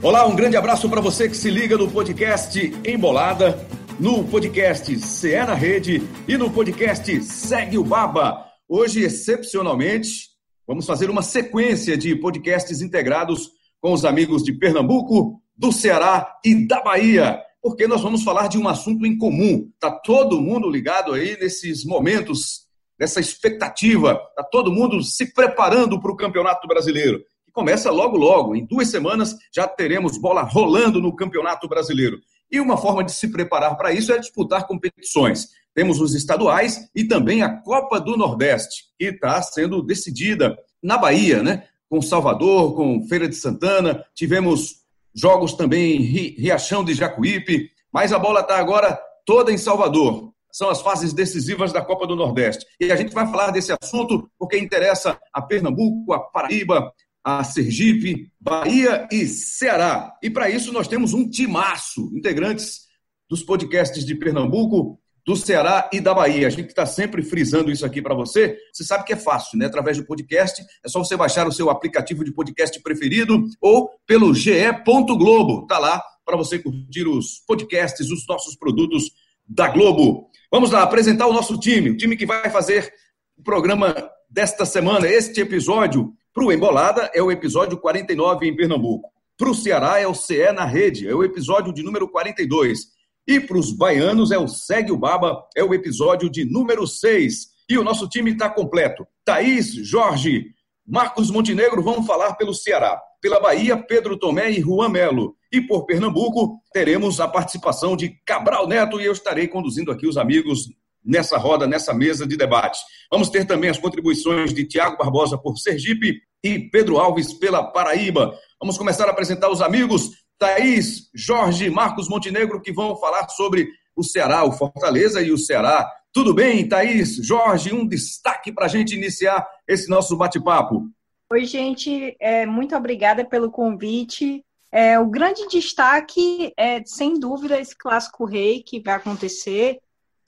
Olá, um grande abraço para você que se liga no podcast Embolada, no podcast CE na Rede e no podcast Segue o Baba. Hoje, excepcionalmente, vamos fazer uma sequência de podcasts integrados com os amigos de Pernambuco, do Ceará e da Bahia, porque nós vamos falar de um assunto em comum. Tá todo mundo ligado aí nesses momentos, nessa expectativa, tá todo mundo se preparando para o Campeonato Brasileiro começa logo, logo. Em duas semanas já teremos bola rolando no Campeonato Brasileiro. E uma forma de se preparar para isso é disputar competições. Temos os estaduais e também a Copa do Nordeste, que está sendo decidida na Bahia, né? Com Salvador, com Feira de Santana, tivemos jogos também em Riachão de Jacuípe, mas a bola está agora toda em Salvador. São as fases decisivas da Copa do Nordeste. E a gente vai falar desse assunto porque interessa a Pernambuco, a Paraíba, a Sergipe, Bahia e Ceará. E para isso nós temos um timaço, integrantes dos podcasts de Pernambuco, do Ceará e da Bahia. A gente está sempre frisando isso aqui para você. Você sabe que é fácil, né? Através do podcast, é só você baixar o seu aplicativo de podcast preferido ou pelo ge.globo. Tá lá para você curtir os podcasts, os nossos produtos da Globo. Vamos lá apresentar o nosso time, o time que vai fazer o programa desta semana, este episódio para o Embolada é o episódio 49 em Pernambuco. Para o Ceará é o CE na Rede, é o episódio de número 42. E para os baianos é o Segue o Baba, é o episódio de número 6. E o nosso time está completo. Thaís, Jorge, Marcos Montenegro vão falar pelo Ceará. Pela Bahia, Pedro Tomé e Juan Melo. E por Pernambuco, teremos a participação de Cabral Neto e eu estarei conduzindo aqui os amigos nessa roda, nessa mesa de debate. Vamos ter também as contribuições de Tiago Barbosa por Sergipe e Pedro Alves pela Paraíba. Vamos começar a apresentar os amigos Thaís, Jorge, Marcos Montenegro, que vão falar sobre o Ceará, o Fortaleza e o Ceará. Tudo bem, Thaís, Jorge? Um destaque para a gente iniciar esse nosso bate-papo. Oi, gente, é, muito obrigada pelo convite. É, o grande destaque é, sem dúvida, esse clássico rei que vai acontecer.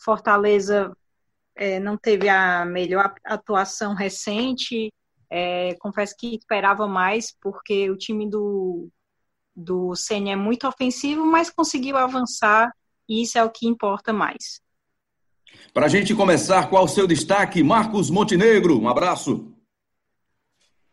Fortaleza é, não teve a melhor atuação recente, é, confesso que esperava mais, porque o time do, do Senna é muito ofensivo, mas conseguiu avançar e isso é o que importa mais. Para a gente começar, qual o seu destaque? Marcos Montenegro, um abraço.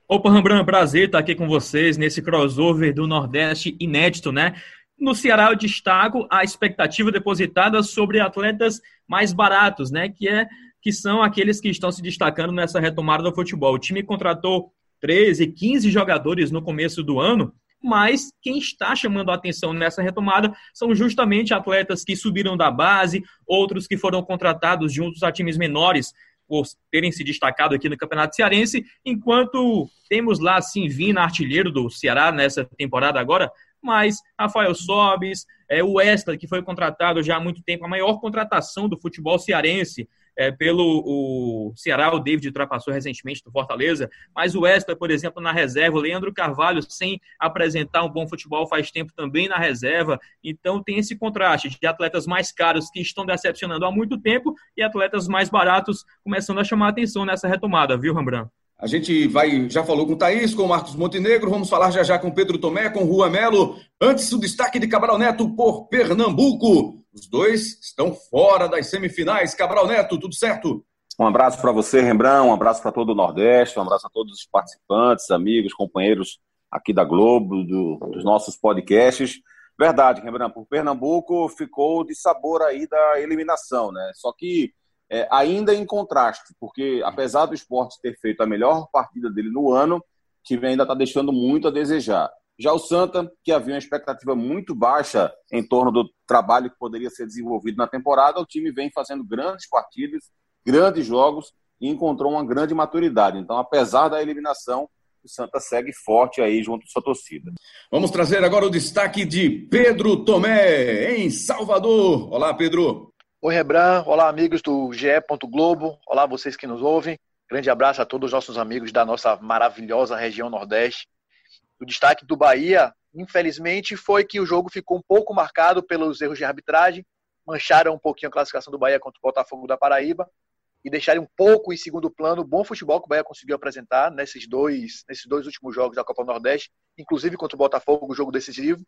Opa, Rambran, prazer estar aqui com vocês nesse crossover do Nordeste inédito, né? No Ceará, eu destaco a expectativa depositada sobre atletas mais baratos, né? Que é que são aqueles que estão se destacando nessa retomada do futebol. O time contratou 13, 15 jogadores no começo do ano, mas quem está chamando a atenção nessa retomada são justamente atletas que subiram da base, outros que foram contratados juntos a times menores por terem se destacado aqui no Campeonato Cearense, enquanto temos lá sim Vina, artilheiro do Ceará nessa temporada agora, mas Rafael Sobes, é, o Wesley, que foi contratado já há muito tempo, a maior contratação do futebol cearense, é, pelo o Ceará, o David ultrapassou recentemente do Fortaleza, mas o Wesley, por exemplo, na reserva, o Leandro Carvalho, sem apresentar um bom futebol faz tempo também na reserva, então tem esse contraste de atletas mais caros que estão decepcionando há muito tempo e atletas mais baratos começando a chamar atenção nessa retomada, viu, Rembrandt? A gente vai, já falou com o Thaís, com o Marcos Montenegro, vamos falar já já com Pedro Tomé, com Rua Melo. Antes, o destaque de Cabral Neto por Pernambuco. Os dois estão fora das semifinais. Cabral Neto, tudo certo? Um abraço para você, Rembrandt, um abraço para todo o Nordeste, um abraço a todos os participantes, amigos, companheiros aqui da Globo, do, dos nossos podcasts. Verdade, Rembrandt, por Pernambuco ficou de sabor aí da eliminação, né? Só que é, ainda em contraste, porque apesar do esporte ter feito a melhor partida dele no ano, time ainda está deixando muito a desejar. Já o Santa, que havia uma expectativa muito baixa em torno do trabalho que poderia ser desenvolvido na temporada, o time vem fazendo grandes partidas, grandes jogos e encontrou uma grande maturidade. Então, apesar da eliminação, o Santa segue forte aí junto à sua torcida. Vamos trazer agora o destaque de Pedro Tomé, em Salvador. Olá, Pedro. Oi, Rebran. Olá, amigos do GE. Globo. Olá, vocês que nos ouvem. Grande abraço a todos os nossos amigos da nossa maravilhosa região Nordeste. O destaque do Bahia, infelizmente, foi que o jogo ficou um pouco marcado pelos erros de arbitragem, mancharam um pouquinho a classificação do Bahia contra o Botafogo da Paraíba. e deixarem um pouco em segundo plano o bom futebol que o Bahia conseguiu apresentar nesses dois, nesses dois últimos jogos da Copa Nordeste, inclusive contra o Botafogo, o jogo decisivo.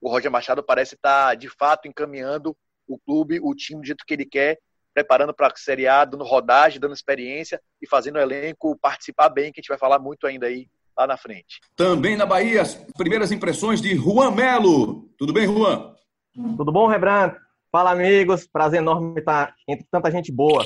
O Roger Machado parece estar, de fato, encaminhando o clube, o time do jeito que ele quer, preparando para a Série A, dando rodagem, dando experiência e fazendo o elenco participar bem, que a gente vai falar muito ainda aí lá na frente. Também na Bahia, as primeiras impressões de Juan Melo. Tudo bem, Juan? Tudo bom, Rebran? Fala, amigos. Prazer enorme estar entre tanta gente boa.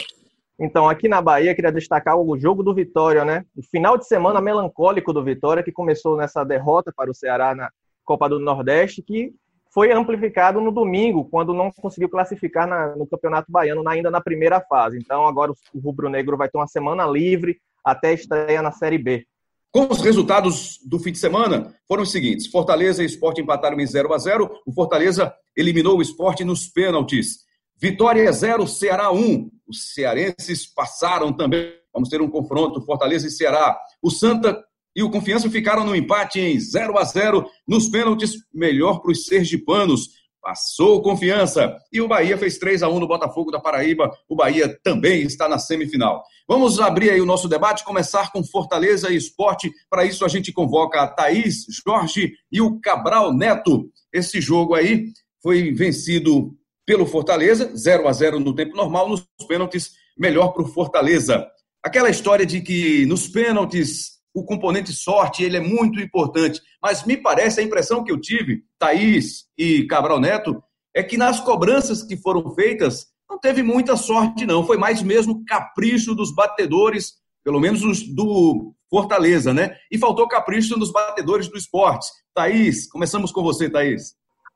Então, aqui na Bahia, queria destacar o jogo do Vitória, né? O final de semana melancólico do Vitória, que começou nessa derrota para o Ceará na Copa do Nordeste, que foi amplificado no domingo, quando não conseguiu classificar na, no Campeonato Baiano, ainda na primeira fase. Então, agora o Rubro Negro vai ter uma semana livre até estreia na Série B. Com os resultados do fim de semana, foram os seguintes: Fortaleza e Esporte empataram em 0 a 0 O Fortaleza eliminou o esporte nos pênaltis. Vitória 0, Ceará 1. Os cearenses passaram também. Vamos ter um confronto Fortaleza e Ceará. O Santa e o Confiança ficaram no empate em 0 a 0 nos pênaltis, melhor para os sergipanos. Passou confiança. E o Bahia fez 3 a 1 no Botafogo da Paraíba. O Bahia também está na semifinal. Vamos abrir aí o nosso debate, começar com Fortaleza e Esporte. Para isso a gente convoca a Thaís, Jorge e o Cabral Neto. Esse jogo aí foi vencido pelo Fortaleza, 0 a 0 no tempo normal, nos pênaltis, melhor para o Fortaleza. Aquela história de que nos pênaltis o componente sorte ele é muito importante. Mas me parece, a impressão que eu tive, Thaís e Cabral Neto, é que nas cobranças que foram feitas, não teve muita sorte, não. Foi mais mesmo capricho dos batedores, pelo menos os do Fortaleza, né? E faltou capricho nos batedores do esporte. Thaís, começamos com você, Thaís.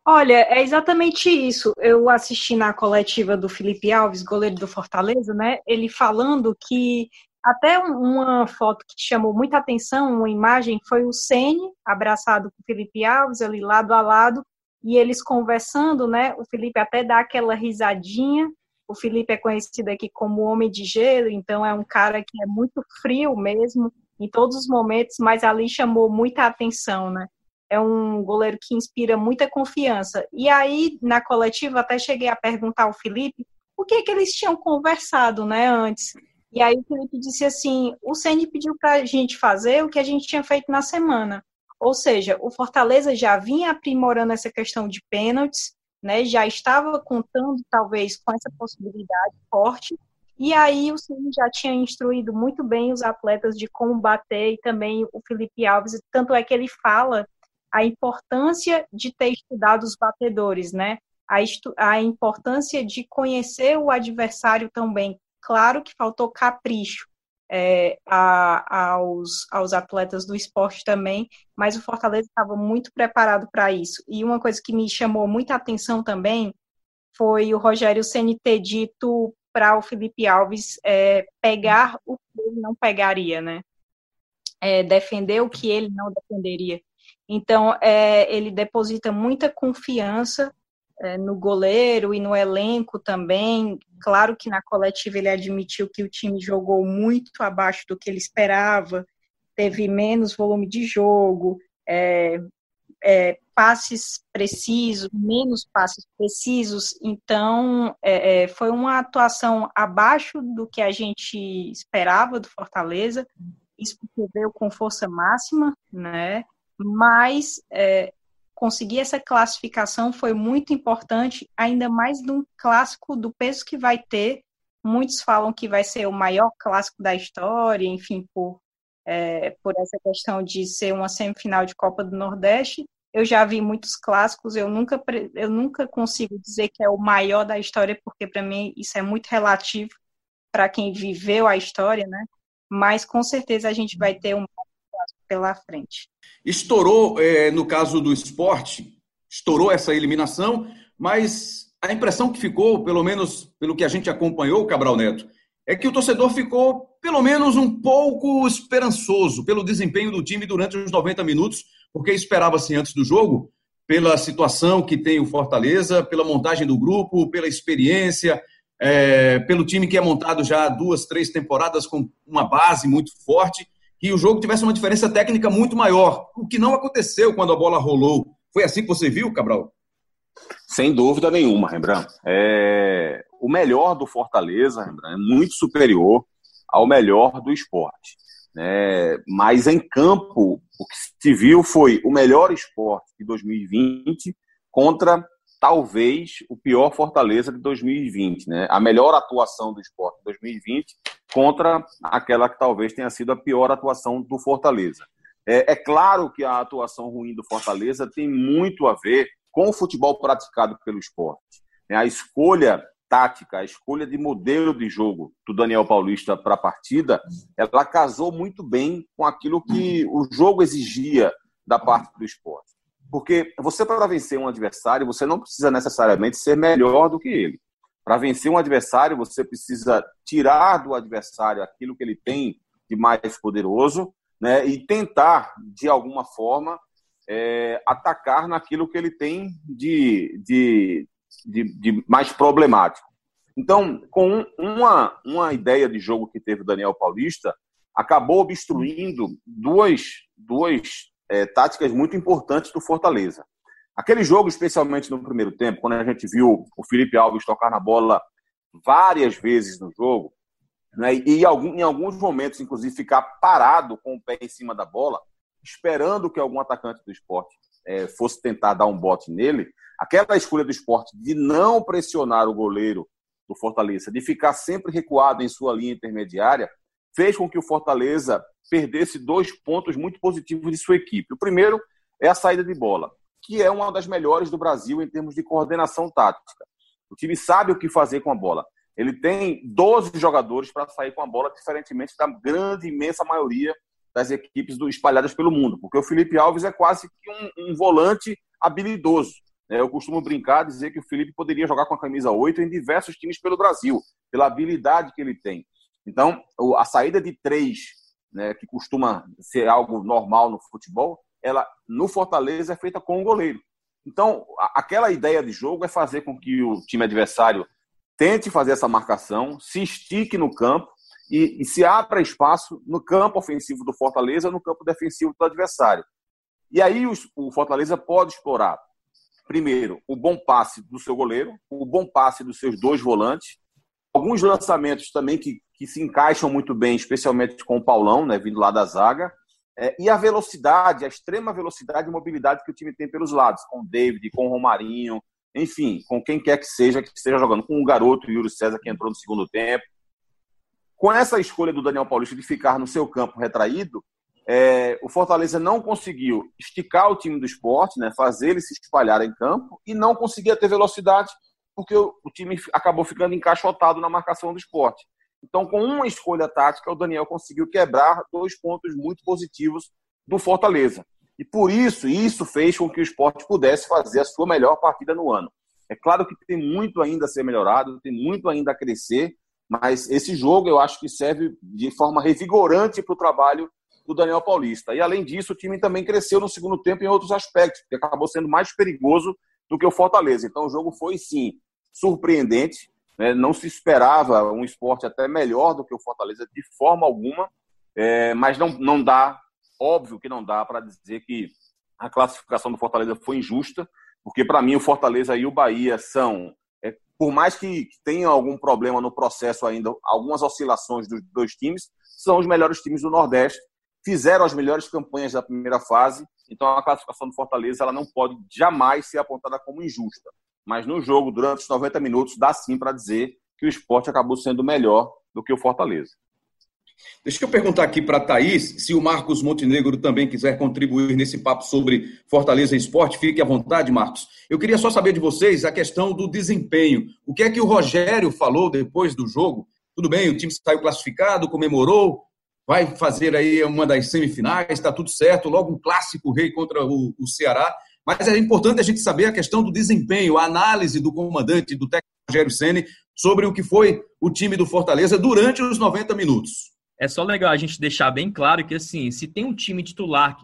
Olha, é exatamente isso. Eu assisti na coletiva do Felipe Alves, goleiro do Fortaleza, né? Ele falando que até uma foto que chamou muita atenção, uma imagem, foi o Sene abraçado com o Felipe Alves, ali lado a lado, e eles conversando, né? O Felipe até dá aquela risadinha. O Felipe é conhecido aqui como Homem de Gelo, então é um cara que é muito frio mesmo, em todos os momentos, mas ali chamou muita atenção, né? É um goleiro que inspira muita confiança. E aí, na coletiva, até cheguei a perguntar ao Felipe o que, que eles tinham conversado, né, antes. E aí o Felipe disse assim: o Ceni pediu para a gente fazer o que a gente tinha feito na semana. Ou seja, o Fortaleza já vinha aprimorando essa questão de pênaltis, né? Já estava contando talvez com essa possibilidade forte. E aí o Ceni já tinha instruído muito bem os atletas de como bater e também o Felipe Alves, tanto é que ele fala a importância de ter estudado os batedores, né? A, a importância de conhecer o adversário também, Claro que faltou capricho é, a, aos, aos atletas do esporte também, mas o Fortaleza estava muito preparado para isso. E uma coisa que me chamou muita atenção também foi o Rogério Ceni ter dito para o Felipe Alves é, pegar o que ele não pegaria, né? É, defender o que ele não defenderia. Então, é, ele deposita muita confiança é, no goleiro e no elenco também. Claro que na coletiva ele admitiu que o time jogou muito abaixo do que ele esperava, teve menos volume de jogo, é, é, passes precisos, menos passes precisos. Então, é, é, foi uma atuação abaixo do que a gente esperava do Fortaleza. Isso porque veio com força máxima, né? Mas é, conseguir essa classificação foi muito importante, ainda mais num clássico do peso que vai ter. Muitos falam que vai ser o maior clássico da história, enfim, por, é, por essa questão de ser uma semifinal de Copa do Nordeste. Eu já vi muitos clássicos, eu nunca, eu nunca consigo dizer que é o maior da história, porque para mim isso é muito relativo para quem viveu a história, né? Mas com certeza a gente vai ter um pela frente. Estourou, é, no caso do esporte, estourou essa eliminação, mas a impressão que ficou, pelo menos pelo que a gente acompanhou, Cabral Neto, é que o torcedor ficou pelo menos um pouco esperançoso pelo desempenho do time durante os 90 minutos, porque esperava-se antes do jogo, pela situação que tem o Fortaleza, pela montagem do grupo, pela experiência, é, pelo time que é montado já há duas, três temporadas com uma base muito forte que o jogo tivesse uma diferença técnica muito maior, o que não aconteceu quando a bola rolou. Foi assim que você viu, Cabral? Sem dúvida nenhuma, Rembrandt. É... O melhor do Fortaleza, Rembrandt, é muito superior ao melhor do esporte. Né? Mas em campo, o que se viu foi o melhor esporte de 2020 contra talvez o pior Fortaleza de 2020, né? A melhor atuação do esporte de 2020 contra aquela que talvez tenha sido a pior atuação do Fortaleza. É, é claro que a atuação ruim do Fortaleza tem muito a ver com o futebol praticado pelo esporte. A escolha tática, a escolha de modelo de jogo do Daniel Paulista para a partida, ela casou muito bem com aquilo que o jogo exigia da parte do esporte. Porque você, para vencer um adversário, você não precisa necessariamente ser melhor do que ele. Para vencer um adversário, você precisa tirar do adversário aquilo que ele tem de mais poderoso né, e tentar, de alguma forma, é, atacar naquilo que ele tem de, de, de, de mais problemático. Então, com uma, uma ideia de jogo que teve o Daniel Paulista, acabou obstruindo duas, duas é, táticas muito importantes do Fortaleza. Aquele jogo, especialmente no primeiro tempo, quando a gente viu o Felipe Alves tocar na bola várias vezes no jogo, né, e em alguns momentos, inclusive, ficar parado com o pé em cima da bola, esperando que algum atacante do esporte é, fosse tentar dar um bote nele, aquela escolha do esporte de não pressionar o goleiro do Fortaleza, de ficar sempre recuado em sua linha intermediária, fez com que o Fortaleza perdesse dois pontos muito positivos de sua equipe. O primeiro é a saída de bola, que é uma das melhores do Brasil em termos de coordenação tática. O time sabe o que fazer com a bola. Ele tem 12 jogadores para sair com a bola, diferentemente da grande, imensa maioria das equipes do, espalhadas pelo mundo, porque o Felipe Alves é quase que um, um volante habilidoso. Né? Eu costumo brincar, dizer que o Felipe poderia jogar com a camisa 8 em diversos times pelo Brasil, pela habilidade que ele tem. Então, a saída de três né, que costuma ser algo normal no futebol, ela no Fortaleza é feita com o goleiro. Então, aquela ideia de jogo é fazer com que o time adversário tente fazer essa marcação, se estique no campo e, e se abra espaço no campo ofensivo do Fortaleza, no campo defensivo do adversário. E aí o, o Fortaleza pode explorar, primeiro, o bom passe do seu goleiro, o bom passe dos seus dois volantes, alguns lançamentos também que que se encaixam muito bem, especialmente com o Paulão, né, vindo lá da zaga, é, e a velocidade, a extrema velocidade e mobilidade que o time tem pelos lados, com o David, com o Romarinho, enfim, com quem quer que seja que esteja jogando, com o garoto Yuri César que entrou no segundo tempo. Com essa escolha do Daniel Paulista de ficar no seu campo retraído, é, o Fortaleza não conseguiu esticar o time do esporte, né, fazer ele se espalhar em campo, e não conseguia ter velocidade, porque o, o time acabou ficando encaixotado na marcação do esporte. Então, com uma escolha tática, o Daniel conseguiu quebrar dois pontos muito positivos do Fortaleza. E por isso, isso fez com que o esporte pudesse fazer a sua melhor partida no ano. É claro que tem muito ainda a ser melhorado, tem muito ainda a crescer, mas esse jogo eu acho que serve de forma revigorante para o trabalho do Daniel Paulista. E além disso, o time também cresceu no segundo tempo em outros aspectos, porque acabou sendo mais perigoso do que o Fortaleza. Então o jogo foi sim surpreendente, né? Não se esperava um esporte até melhor do que o Fortaleza de forma alguma, é, mas não, não dá, óbvio que não dá para dizer que a classificação do Fortaleza foi injusta, porque para mim o Fortaleza e o Bahia são, é, por mais que, tenham algum problema no processo ainda, algumas oscilações dos dois times, são os melhores times do Nordeste, fizeram as melhores campanhas da primeira fase, então a classificação do Fortaleza ela não pode jamais ser apontada como injusta mas no jogo, durante os 90 minutos, dá sim para dizer que o esporte acabou sendo melhor do que o Fortaleza. Deixa eu perguntar aqui para a Thaís, se o Marcos Montenegro também quiser contribuir nesse papo sobre Fortaleza e Esporte, fique à vontade, Marcos. Eu queria só saber de vocês a questão do desempenho. O que é que o Rogério falou depois do jogo? Tudo bem, o time saiu classificado, comemorou, vai fazer aí uma das semifinais, está tudo certo, logo um clássico rei contra o, o Ceará. Mas é importante a gente saber a questão do desempenho, a análise do comandante, do técnico Rogério Ceni sobre o que foi o time do Fortaleza durante os 90 minutos. É só legal a gente deixar bem claro que, assim, se tem um time titular,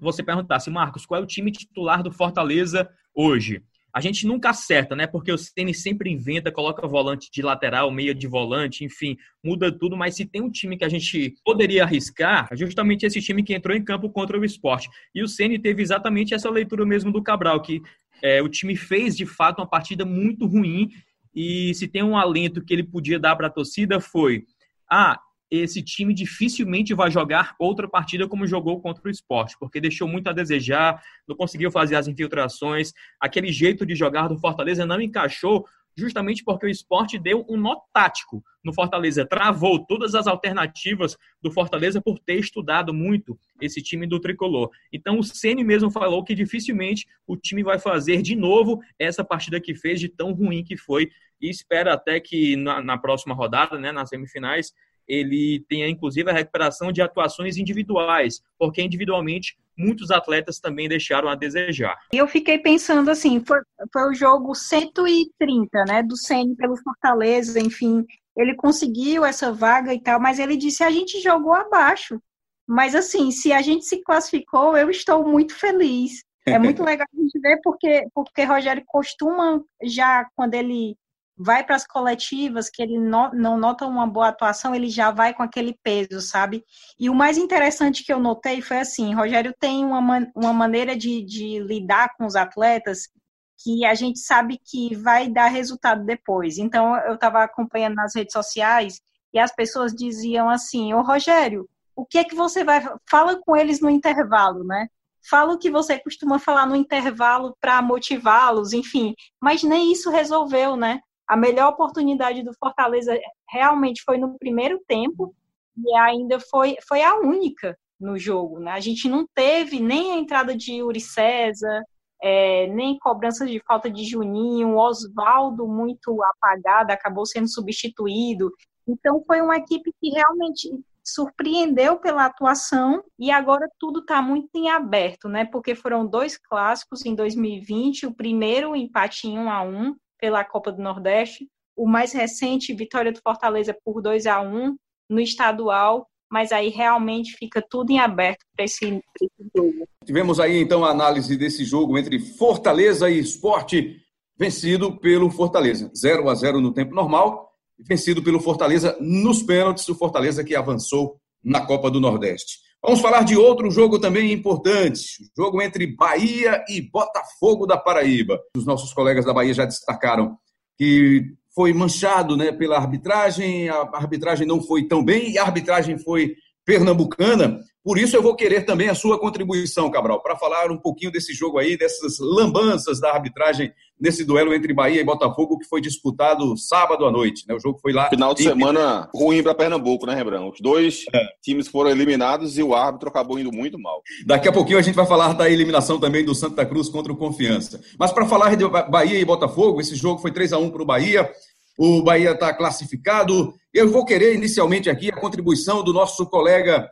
você perguntar assim, Marcos, qual é o time titular do Fortaleza hoje? A gente nunca acerta, né? Porque o Ceni sempre inventa, coloca volante de lateral, meia de volante, enfim, muda tudo. Mas se tem um time que a gente poderia arriscar, é justamente esse time que entrou em campo contra o esporte. E o Ceni teve exatamente essa leitura mesmo do Cabral, que é, o time fez de fato uma partida muito ruim. E se tem um alento que ele podia dar para a torcida foi: ah, esse time dificilmente vai jogar outra partida como jogou contra o esporte, porque deixou muito a desejar, não conseguiu fazer as infiltrações, aquele jeito de jogar do Fortaleza não encaixou, justamente porque o esporte deu um nó tático no Fortaleza, travou todas as alternativas do Fortaleza por ter estudado muito esse time do tricolor. Então o Ceni mesmo falou que dificilmente o time vai fazer de novo essa partida que fez de tão ruim que foi. E espera até que na, na próxima rodada, né, nas semifinais, ele tenha inclusive a recuperação de atuações individuais, porque individualmente muitos atletas também deixaram a desejar. Eu fiquei pensando assim, foi, foi o jogo 130, né, do CN pelo Fortaleza, enfim, ele conseguiu essa vaga e tal, mas ele disse a gente jogou abaixo. Mas assim, se a gente se classificou, eu estou muito feliz. É muito legal a gente ver porque porque Rogério costuma já quando ele vai para as coletivas, que ele no, não nota uma boa atuação, ele já vai com aquele peso, sabe? E o mais interessante que eu notei foi assim, Rogério tem uma, uma maneira de, de lidar com os atletas que a gente sabe que vai dar resultado depois. Então, eu estava acompanhando nas redes sociais e as pessoas diziam assim, ô Rogério, o que é que você vai... Fala com eles no intervalo, né? Fala o que você costuma falar no intervalo para motivá-los, enfim. Mas nem isso resolveu, né? A melhor oportunidade do Fortaleza realmente foi no primeiro tempo e ainda foi, foi a única no jogo. Né? A gente não teve nem a entrada de Yuri César, é, nem cobranças de falta de Juninho, Oswaldo muito apagado, acabou sendo substituído. Então foi uma equipe que realmente surpreendeu pela atuação e agora tudo está muito em aberto, né? Porque foram dois clássicos em 2020, o primeiro empate em 1 a 1 pela Copa do Nordeste. O mais recente, vitória do Fortaleza por 2 a 1 no estadual, mas aí realmente fica tudo em aberto para esse, esse jogo. Tivemos aí então a análise desse jogo entre Fortaleza e Esporte, vencido pelo Fortaleza, 0 a 0 no tempo normal, vencido pelo Fortaleza nos pênaltis, o Fortaleza que avançou na Copa do Nordeste. Vamos falar de outro jogo também importante, o jogo entre Bahia e Botafogo da Paraíba. Os nossos colegas da Bahia já destacaram que foi manchado né, pela arbitragem, a arbitragem não foi tão bem e a arbitragem foi pernambucana. Por isso eu vou querer também a sua contribuição, Cabral, para falar um pouquinho desse jogo aí, dessas lambanças da arbitragem nesse duelo entre Bahia e Botafogo que foi disputado sábado à noite. Né? O jogo foi lá. Final de semana ruim para Pernambuco, né, Rebrão? Os dois é. times foram eliminados e o árbitro acabou indo muito mal. Daqui a pouquinho a gente vai falar da eliminação também do Santa Cruz contra o Confiança. Mas para falar de Bahia e Botafogo, esse jogo foi 3 a 1 para o Bahia. O Bahia está classificado. Eu vou querer inicialmente aqui a contribuição do nosso colega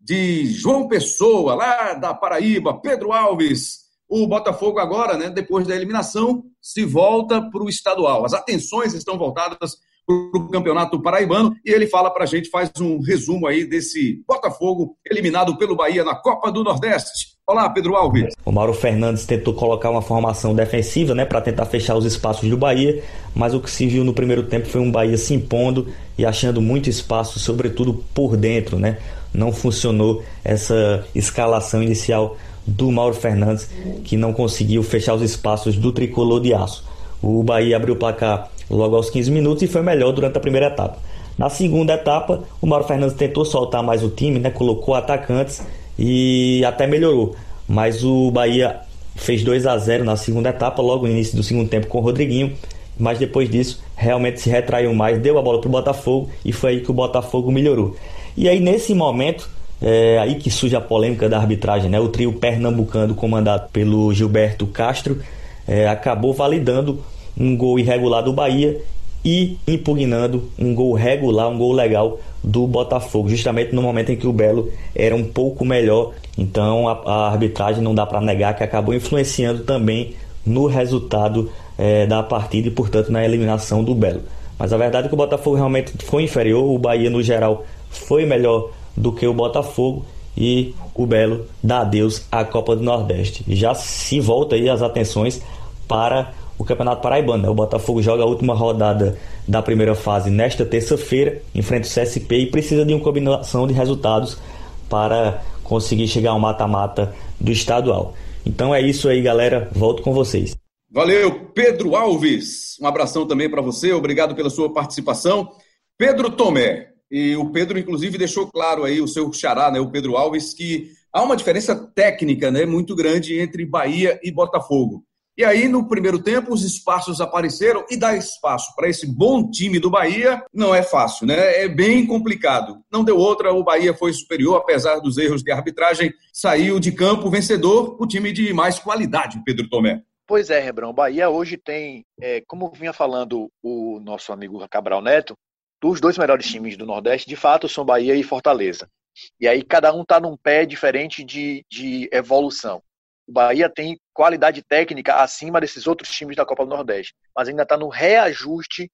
de João Pessoa, lá da Paraíba, Pedro Alves. O Botafogo agora, né, depois da eliminação, se volta para o estadual. As atenções estão voltadas para o Campeonato Paraibano e ele fala para a gente, faz um resumo aí desse Botafogo eliminado pelo Bahia na Copa do Nordeste. Olá, Pedro Alves. O Mauro Fernandes tentou colocar uma formação defensiva, né, para tentar fechar os espaços do Bahia, mas o que se viu no primeiro tempo foi um Bahia se impondo e achando muito espaço, sobretudo por dentro, né? não funcionou essa escalação inicial do Mauro Fernandes, que não conseguiu fechar os espaços do tricolor de aço. O Bahia abriu o placar logo aos 15 minutos e foi melhor durante a primeira etapa. Na segunda etapa, o Mauro Fernandes tentou soltar mais o time, né? colocou atacantes e até melhorou. Mas o Bahia fez 2 a 0 na segunda etapa, logo no início do segundo tempo com o Rodriguinho. Mas depois disso, realmente se retraiu mais, deu a bola para o Botafogo e foi aí que o Botafogo melhorou. E aí, nesse momento, é aí que surge a polêmica da arbitragem, né? O trio pernambucano comandado pelo Gilberto Castro é, acabou validando um gol irregular do Bahia e impugnando um gol regular, um gol legal do Botafogo, justamente no momento em que o Belo era um pouco melhor. Então a, a arbitragem não dá para negar que acabou influenciando também no resultado é, da partida e, portanto, na eliminação do Belo. Mas a verdade é que o Botafogo realmente foi inferior, o Bahia, no geral, foi melhor do que o Botafogo e o Belo dá adeus à Copa do Nordeste. Já se volta aí as atenções para o Campeonato Paraibano. Né? O Botafogo joga a última rodada da primeira fase nesta terça-feira, enfrenta o CSP e precisa de uma combinação de resultados para conseguir chegar ao mata-mata do estadual. Então é isso aí, galera. Volto com vocês. Valeu, Pedro Alves. Um abração também para você. Obrigado pela sua participação. Pedro Tomé. E o Pedro, inclusive, deixou claro aí, o seu xará, né, o Pedro Alves, que há uma diferença técnica né, muito grande entre Bahia e Botafogo. E aí, no primeiro tempo, os espaços apareceram e dar espaço para esse bom time do Bahia não é fácil, né? É bem complicado. Não deu outra, o Bahia foi superior, apesar dos erros de arbitragem, saiu de campo vencedor, o time de mais qualidade, Pedro Tomé. Pois é, Rebrão. O Bahia hoje tem, é, como vinha falando o nosso amigo Cabral Neto, dos dois melhores times do Nordeste, de fato, são Bahia e Fortaleza. E aí cada um está num pé diferente de, de evolução. O Bahia tem qualidade técnica acima desses outros times da Copa do Nordeste, mas ainda está no reajuste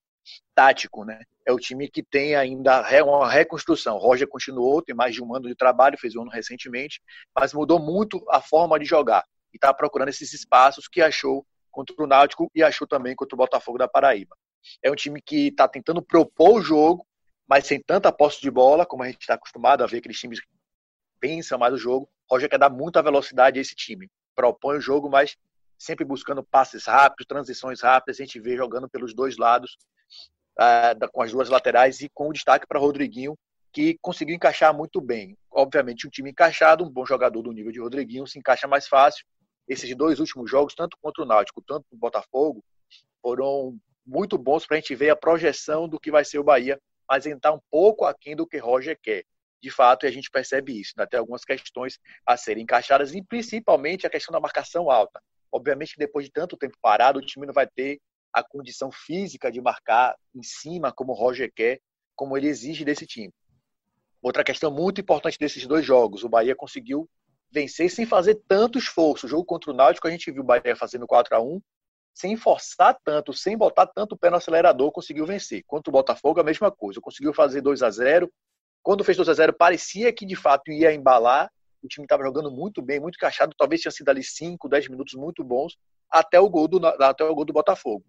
tático, né? É o time que tem ainda uma reconstrução. Roger continuou, tem mais de um ano de trabalho, fez um ano recentemente, mas mudou muito a forma de jogar e está procurando esses espaços que achou contra o Náutico e achou também contra o Botafogo da Paraíba. É um time que está tentando propor o jogo, mas sem tanta posse de bola, como a gente está acostumado a ver aqueles times que pensam mais o jogo. O Roger quer dar muita velocidade a esse time propõe o jogo, mas sempre buscando passes rápidos, transições rápidas. A gente vê jogando pelos dois lados, uh, com as duas laterais e com destaque para Rodriguinho, que conseguiu encaixar muito bem. Obviamente, um time encaixado, um bom jogador do nível de Rodriguinho, se encaixa mais fácil. Esses dois últimos jogos, tanto contra o Náutico, tanto o Botafogo, foram muito bons para a gente ver a projeção do que vai ser o Bahia, mas entrar um pouco aquém do que Roger quer de fato, e a gente percebe isso. Né? Tem algumas questões a serem encaixadas, e principalmente a questão da marcação alta. Obviamente que depois de tanto tempo parado, o time não vai ter a condição física de marcar em cima, como o Roger quer, como ele exige desse time. Outra questão muito importante desses dois jogos, o Bahia conseguiu vencer sem fazer tanto esforço. O jogo contra o Náutico, a gente viu o Bahia fazendo 4 a 1 sem forçar tanto, sem botar tanto o pé no acelerador, conseguiu vencer. Contra o Botafogo, a mesma coisa. Conseguiu fazer 2 a 0 quando fez 2 a 0 parecia que de fato ia embalar. O time estava jogando muito bem, muito encaixado. Talvez tinha sido ali 5, 10 minutos muito bons até o gol do, até o gol do Botafogo.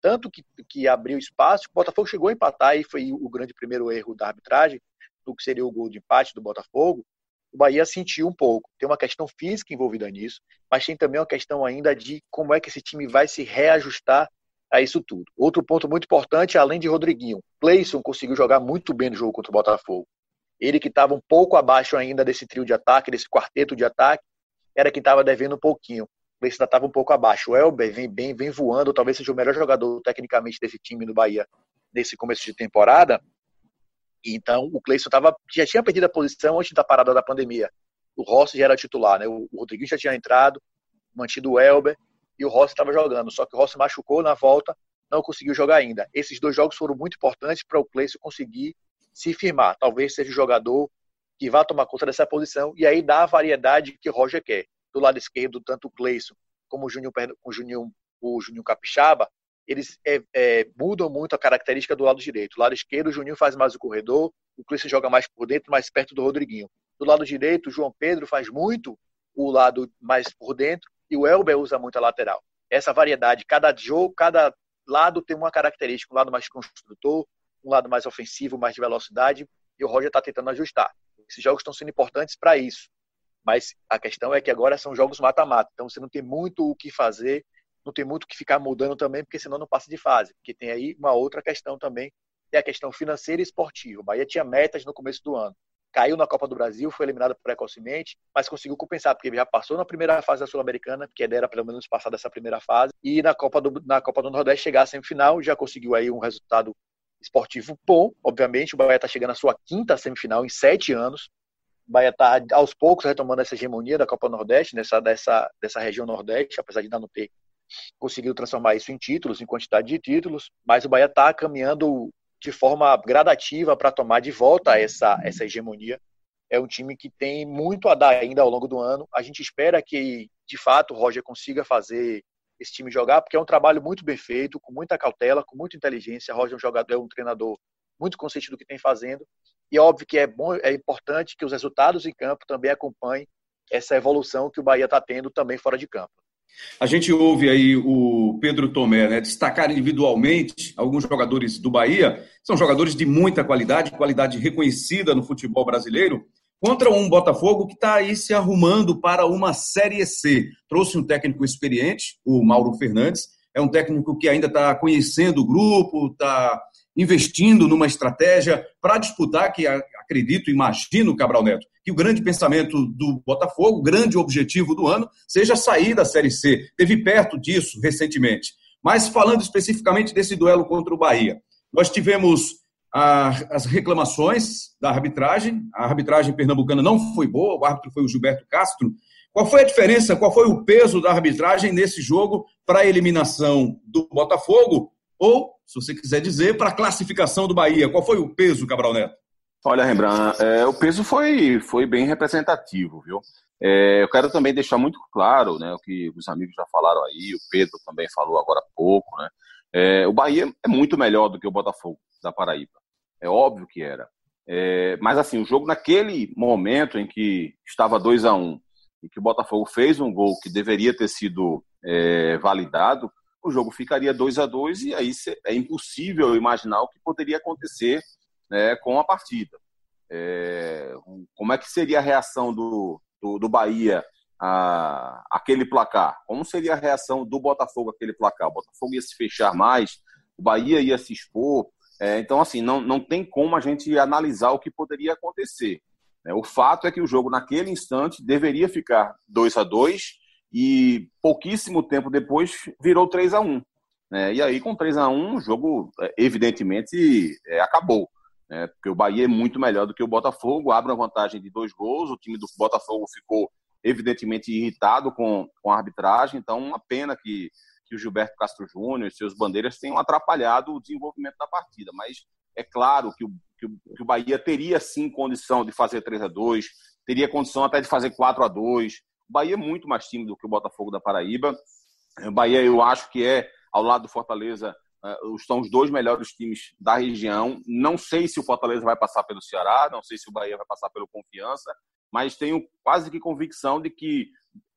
Tanto que, que abriu espaço, o Botafogo chegou a empatar e foi o grande primeiro erro da arbitragem, do que seria o gol de empate do Botafogo. O Bahia sentiu um pouco. Tem uma questão física envolvida nisso, mas tem também uma questão ainda de como é que esse time vai se reajustar a isso tudo. Outro ponto muito importante, além de Rodriguinho, Cleison conseguiu jogar muito bem no jogo contra o Botafogo. Ele que estava um pouco abaixo ainda desse trio de ataque, desse quarteto de ataque, era quem estava devendo um pouquinho. Cleison estava um pouco abaixo. O Elber vem bem, vem voando, talvez seja o melhor jogador tecnicamente desse time do Bahia nesse começo de temporada. Então, o Cleison tava, já tinha perdido a posição antes da parada da pandemia. O Rossi já era titular, né? O Rodriguinho já tinha entrado, mantido o Elber e o Rossi estava jogando. Só que o Rossi machucou na volta, não conseguiu jogar ainda. Esses dois jogos foram muito importantes para o Cleison conseguir se firmar. Talvez seja o jogador que vá tomar conta dessa posição e aí dá a variedade que o Roger quer. Do lado esquerdo, tanto o Cleison como o Juninho, o Juninho, o Juninho Capixaba, eles é, é, mudam muito a característica do lado direito. Do lado esquerdo, o Juninho faz mais o corredor, o Cleison joga mais por dentro, mais perto do Rodriguinho. Do lado direito, o João Pedro faz muito o lado mais por dentro e o Elber usa muito a lateral. Essa variedade, cada jogo, cada lado tem uma característica, um lado mais construtor, um lado mais ofensivo, mais de velocidade, e o Roger está tentando ajustar. Esses jogos estão sendo importantes para isso. Mas a questão é que agora são jogos mata-mata, então você não tem muito o que fazer, não tem muito que ficar mudando também, porque senão não passa de fase. Porque tem aí uma outra questão também, é a questão financeira e esportiva. O Bahia tinha metas no começo do ano caiu na Copa do Brasil, foi eliminado precocemente, mas conseguiu compensar, porque já passou na primeira fase da Sul-Americana, que era pelo menos passar dessa primeira fase, e na Copa do, na Copa do Nordeste chegar à semifinal, já conseguiu aí um resultado esportivo bom, obviamente, o Bahia está chegando à sua quinta semifinal em sete anos, Bahia está aos poucos retomando essa hegemonia da Copa Nordeste, nessa, dessa, dessa região Nordeste, apesar de ainda não ter conseguido transformar isso em títulos, em quantidade de títulos, mas o Bahia está caminhando de forma gradativa para tomar de volta essa, essa hegemonia. É um time que tem muito a dar ainda ao longo do ano. A gente espera que, de fato, o Roger consiga fazer esse time jogar, porque é um trabalho muito bem feito, com muita cautela, com muita inteligência. O Roger é um jogador, é um treinador muito consciente do que tem fazendo. E é óbvio que é bom, é importante que os resultados em campo também acompanhem essa evolução que o Bahia está tendo também fora de campo. A gente ouve aí o Pedro Tomé né, destacar individualmente alguns jogadores do Bahia, são jogadores de muita qualidade, qualidade reconhecida no futebol brasileiro, contra um Botafogo que está aí se arrumando para uma Série C. Trouxe um técnico experiente, o Mauro Fernandes, é um técnico que ainda está conhecendo o grupo, está investindo numa estratégia para disputar, que acredito, imagino, Cabral Neto, que o grande pensamento do Botafogo, o grande objetivo do ano, seja sair da Série C. Teve perto disso recentemente. Mas falando especificamente desse duelo contra o Bahia, nós tivemos a, as reclamações da arbitragem. A arbitragem pernambucana não foi boa, o árbitro foi o Gilberto Castro. Qual foi a diferença, qual foi o peso da arbitragem nesse jogo para a eliminação do Botafogo? Ou, se você quiser dizer, para a classificação do Bahia? Qual foi o peso, Cabral Neto? Olha, Rembrandt, é, o peso foi, foi bem representativo, viu? É, eu quero também deixar muito claro, né, o que os amigos já falaram aí, o Pedro também falou agora há pouco, né? É, o Bahia é muito melhor do que o Botafogo da Paraíba. É óbvio que era. É, mas assim, o jogo naquele momento em que estava 2 a 1 um, e que o Botafogo fez um gol que deveria ter sido é, validado, o jogo ficaria 2 a 2 e aí é impossível imaginar o que poderia acontecer né, com a partida. É, como é que seria a reação do, do, do Bahia a, aquele placar? Como seria a reação do Botafogo aquele placar? O Botafogo ia se fechar mais, o Bahia ia se expor. É, então, assim, não, não tem como a gente analisar o que poderia acontecer. É, o fato é que o jogo, naquele instante, deveria ficar 2 a 2 e pouquíssimo tempo depois virou 3 a 1 né? E aí, com 3 a 1 o jogo, é, evidentemente, é, acabou. Né? Porque o Bahia é muito melhor do que o Botafogo, abre uma vantagem de dois gols. O time do Botafogo ficou evidentemente irritado com, com a arbitragem, então uma pena que, que o Gilberto Castro Júnior e seus bandeiras tenham atrapalhado o desenvolvimento da partida, mas é claro que o, que o, que o Bahia teria sim condição de fazer 3 a 2 teria condição até de fazer 4 a 2 O Bahia é muito mais time do que o Botafogo da Paraíba. O Bahia, eu acho que é, ao lado do Fortaleza, uh, são os dois melhores times da região. Não sei se o Fortaleza vai passar pelo Ceará, não sei se o Bahia vai passar pelo Confiança, mas tenho quase que convicção de que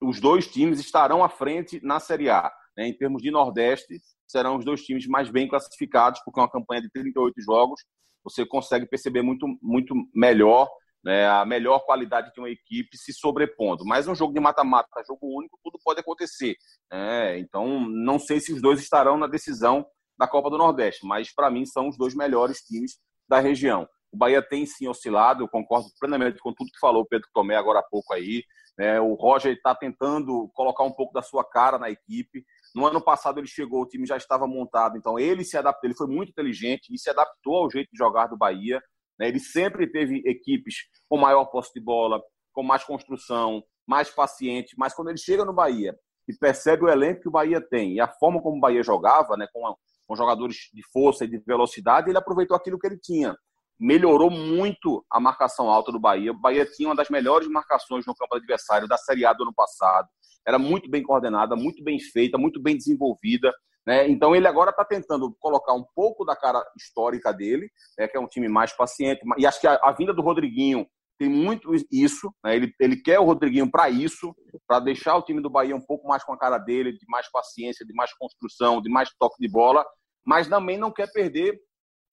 os dois times estarão à frente na Série A. Né? Em termos de Nordeste, serão os dois times mais bem classificados, porque é uma campanha de 38 jogos, você consegue perceber muito, muito melhor né, a melhor qualidade de uma equipe se sobrepondo. Mas um jogo de mata-mata, jogo único, tudo pode acontecer. Né? Então, não sei se os dois estarão na decisão da Copa do Nordeste, mas para mim são os dois melhores times da região. O Bahia tem sim oscilado, eu concordo plenamente com tudo que falou o Pedro Tomé agora há pouco aí. Né? O Roger está tentando colocar um pouco da sua cara na equipe. No ano passado ele chegou, o time já estava montado, então ele se adaptou, ele foi muito inteligente e se adaptou ao jeito de jogar do Bahia. Né? Ele sempre teve equipes com maior posse de bola, com mais construção, mais paciente, mas quando ele chega no Bahia e percebe o elenco que o Bahia tem e a forma como o Bahia jogava, né, com, com jogadores de força e de velocidade, ele aproveitou aquilo que ele tinha melhorou muito a marcação alta do Bahia. O Bahia tinha uma das melhores marcações no campo adversário da Série A do ano passado. Era muito bem coordenada, muito bem feita, muito bem desenvolvida. Né? Então ele agora está tentando colocar um pouco da cara histórica dele, né? que é um time mais paciente. E acho que a, a vinda do Rodriguinho tem muito isso. Né? Ele, ele quer o Rodriguinho para isso, para deixar o time do Bahia um pouco mais com a cara dele, de mais paciência, de mais construção, de mais toque de bola, mas também não quer perder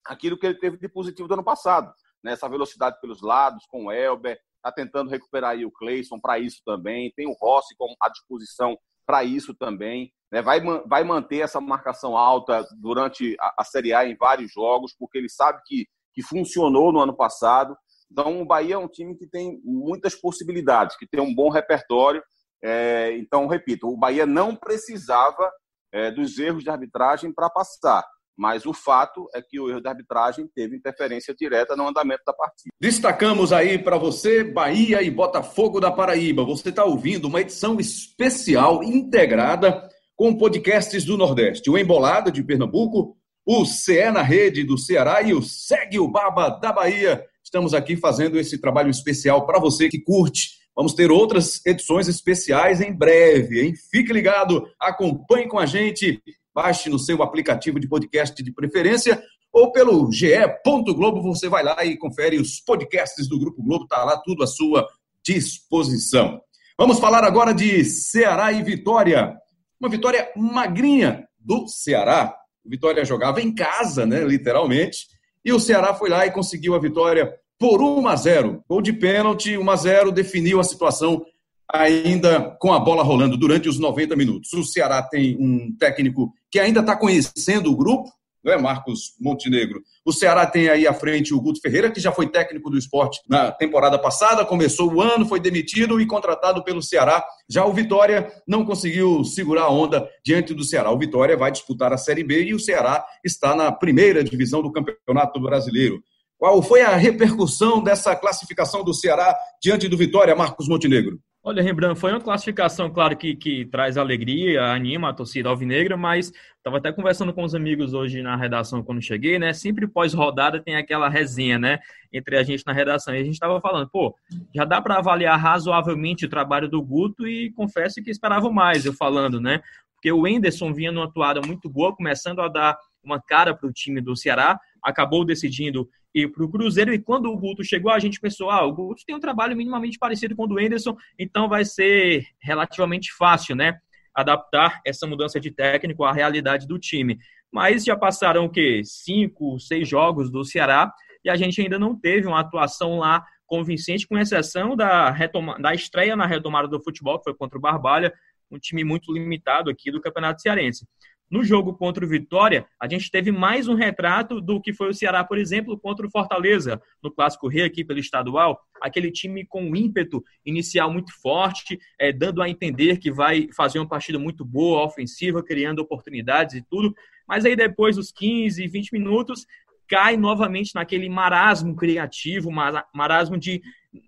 aquilo que ele teve de positivo do ano passado. Né? Essa velocidade pelos lados, com o Elber, está tentando recuperar aí o Cleison para isso também, tem o Rossi à disposição para isso também. Né? Vai, vai manter essa marcação alta durante a, a Série A em vários jogos, porque ele sabe que, que funcionou no ano passado. Então, o Bahia é um time que tem muitas possibilidades, que tem um bom repertório. É, então, repito, o Bahia não precisava é, dos erros de arbitragem para passar. Mas o fato é que o erro da arbitragem teve interferência direta no andamento da partida. Destacamos aí para você Bahia e Botafogo da Paraíba. Você está ouvindo uma edição especial integrada com podcasts do Nordeste. O Embolada de Pernambuco, o CE na Rede do Ceará e o Segue o Baba da Bahia. Estamos aqui fazendo esse trabalho especial para você que curte. Vamos ter outras edições especiais em breve, hein? Fique ligado, acompanhe com a gente baixe no seu aplicativo de podcast de preferência ou pelo ge.globo, você vai lá e confere os podcasts do Grupo Globo, tá lá tudo à sua disposição. Vamos falar agora de Ceará e Vitória. Uma vitória magrinha do Ceará. O Vitória jogava em casa, né, literalmente, e o Ceará foi lá e conseguiu a vitória por 1 a 0. Gol de pênalti, 1 a 0 definiu a situação ainda com a bola rolando durante os 90 minutos. O Ceará tem um técnico que ainda está conhecendo o grupo, não é, Marcos Montenegro? O Ceará tem aí à frente o Guto Ferreira, que já foi técnico do esporte na temporada passada, começou o ano, foi demitido e contratado pelo Ceará. Já o Vitória não conseguiu segurar a onda diante do Ceará. O Vitória vai disputar a Série B e o Ceará está na primeira divisão do Campeonato Brasileiro. Qual foi a repercussão dessa classificação do Ceará diante do Vitória, Marcos Montenegro? Olha, Rembrandt, foi uma classificação, claro, que, que traz alegria, anima a torcida alvinegra, mas estava até conversando com os amigos hoje na redação quando cheguei, né? Sempre pós-rodada tem aquela resenha, né? Entre a gente na redação. E a gente estava falando, pô, já dá para avaliar razoavelmente o trabalho do Guto e confesso que esperava mais, eu falando, né? Porque o Enderson vinha numa atuada muito boa, começando a dar uma cara para o time do Ceará, acabou decidindo ir para o Cruzeiro. E quando o Guto chegou, a gente pensou: ah, o Guto tem um trabalho minimamente parecido com o do Anderson, então vai ser relativamente fácil, né? Adaptar essa mudança de técnico à realidade do time. Mas já passaram o quê? Cinco, seis jogos do Ceará e a gente ainda não teve uma atuação lá convincente, com exceção da, retoma da estreia na retomada do futebol, que foi contra o Barbalha, um time muito limitado aqui do Campeonato Cearense. No jogo contra o Vitória, a gente teve mais um retrato do que foi o Ceará, por exemplo, contra o Fortaleza, no Clássico Rei aqui pelo estadual. Aquele time com ímpeto inicial muito forte, é, dando a entender que vai fazer uma partida muito boa, ofensiva, criando oportunidades e tudo. Mas aí depois dos 15, 20 minutos, cai novamente naquele marasmo criativo, marasmo de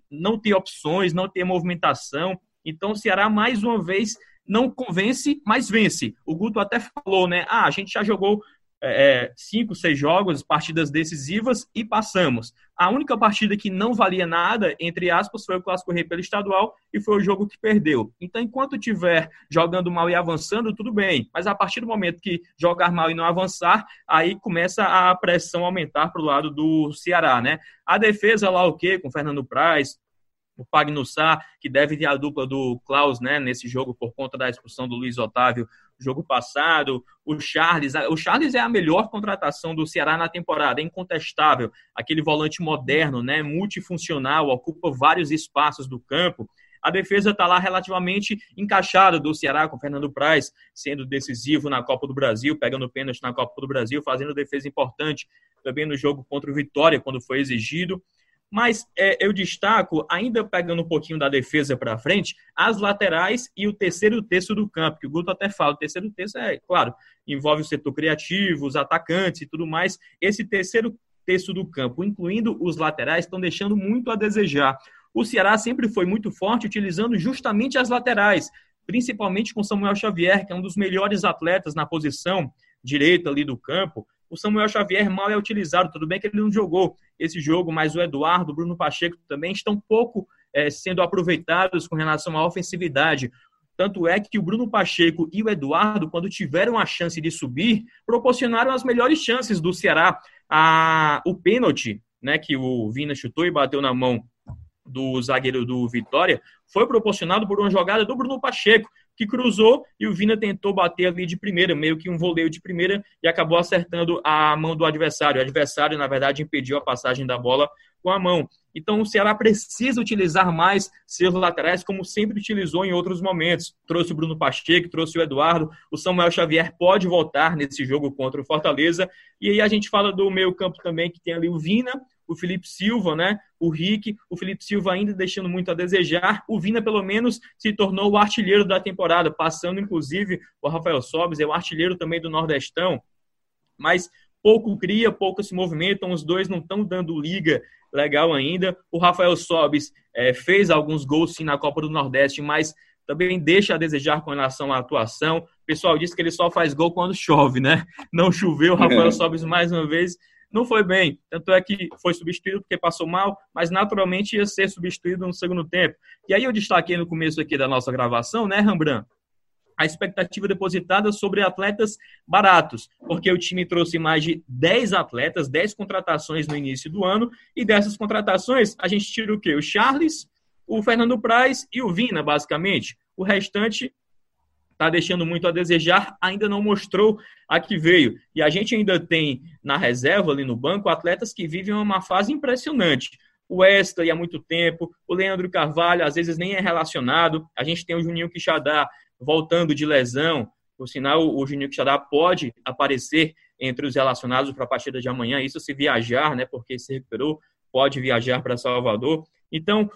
não ter opções, não ter movimentação. Então o Ceará, mais uma vez, não convence, mas vence. O Guto até falou, né? Ah, a gente já jogou é, é, cinco, seis jogos, partidas decisivas e passamos. A única partida que não valia nada, entre aspas, foi o Clássico Rei pelo estadual e foi o jogo que perdeu. Então, enquanto tiver jogando mal e avançando, tudo bem. Mas a partir do momento que jogar mal e não avançar, aí começa a pressão aumentar para o lado do Ceará, né? A defesa lá o quê? Com Fernando Praz, o Pagnussá, que deve ter a dupla do Klaus né, nesse jogo por conta da expulsão do Luiz Otávio jogo passado, o Charles, o Charles é a melhor contratação do Ceará na temporada, é incontestável, aquele volante moderno, né, multifuncional, ocupa vários espaços do campo, a defesa está lá relativamente encaixada do Ceará, com Fernando Praz sendo decisivo na Copa do Brasil, pegando pênalti na Copa do Brasil, fazendo defesa importante também no jogo contra o Vitória, quando foi exigido. Mas é, eu destaco, ainda pegando um pouquinho da defesa para frente, as laterais e o terceiro terço do campo, que o Guto até fala. O terceiro terço é, claro, envolve o setor criativo, os atacantes e tudo mais. Esse terceiro terço do campo, incluindo os laterais, estão deixando muito a desejar. O Ceará sempre foi muito forte utilizando justamente as laterais, principalmente com Samuel Xavier, que é um dos melhores atletas na posição direita ali do campo o Samuel Xavier mal é utilizado. Tudo bem que ele não jogou esse jogo, mas o Eduardo, o Bruno Pacheco também estão pouco é, sendo aproveitados com relação à ofensividade. Tanto é que o Bruno Pacheco e o Eduardo, quando tiveram a chance de subir, proporcionaram as melhores chances do Ceará. A, o pênalti né, que o Vina chutou e bateu na mão do zagueiro do Vitória foi proporcionado por uma jogada do Bruno Pacheco, que cruzou e o Vina tentou bater ali de primeira, meio que um voleio de primeira e acabou acertando a mão do adversário. O adversário, na verdade, impediu a passagem da bola com a mão. Então o Ceará precisa utilizar mais seus laterais, como sempre utilizou em outros momentos. Trouxe o Bruno Pacheco, trouxe o Eduardo, o Samuel Xavier pode voltar nesse jogo contra o Fortaleza. E aí a gente fala do meio campo também, que tem ali o Vina, o Felipe Silva, né? O Rick, o Felipe Silva ainda deixando muito a desejar. O Vina, pelo menos, se tornou o artilheiro da temporada, passando, inclusive, o Rafael Sobes, é o artilheiro também do Nordestão. Mas pouco cria, pouco se movimentam, os dois não estão dando liga legal ainda. O Rafael Sobes é, fez alguns gols sim na Copa do Nordeste, mas também deixa a desejar com relação à atuação. O pessoal disse que ele só faz gol quando chove, né? Não choveu, o Rafael é. Sobes mais uma vez não foi bem. Tanto é que foi substituído porque passou mal, mas naturalmente ia ser substituído no segundo tempo. E aí eu destaquei no começo aqui da nossa gravação, né, Rembrandt? A expectativa depositada sobre atletas baratos, porque o time trouxe mais de 10 atletas, 10 contratações no início do ano, e dessas contratações a gente tira o quê? O Charles, o Fernando Praz e o Vina, basicamente. O restante está deixando muito a desejar, ainda não mostrou a que veio. E a gente ainda tem na reserva, ali no banco, atletas que vivem uma fase impressionante. O Wesley há muito tempo, o Leandro Carvalho às vezes nem é relacionado. A gente tem o Juninho Quixadá voltando de lesão. Por sinal, o Juninho Quixadá pode aparecer entre os relacionados para a partida de amanhã, isso se viajar, né, porque se recuperou, pode viajar para Salvador. Então,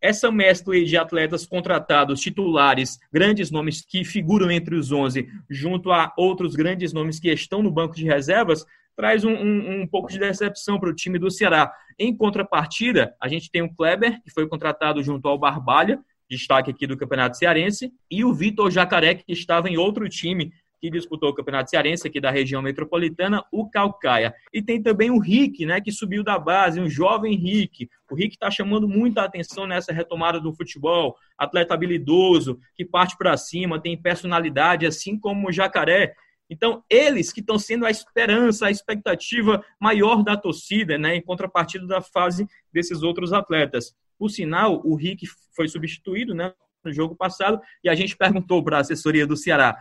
essa mescla de atletas contratados, titulares, grandes nomes que figuram entre os 11, junto a outros grandes nomes que estão no banco de reservas, traz um, um, um pouco de decepção para o time do Ceará. Em contrapartida, a gente tem o Kleber, que foi contratado junto ao Barbalha, destaque aqui do Campeonato Cearense, e o Vitor Jacaré, que estava em outro time que disputou o Campeonato Cearense aqui da região metropolitana, o Calcaia. E tem também o Rick, né, que subiu da base, um jovem Rick. O Rick está chamando muita atenção nessa retomada do futebol. Atleta habilidoso, que parte para cima, tem personalidade, assim como o Jacaré. Então, eles que estão sendo a esperança, a expectativa maior da torcida, né, em contrapartida da fase desses outros atletas. Por sinal, o Rick foi substituído, né, no jogo passado, e a gente perguntou para a assessoria do Ceará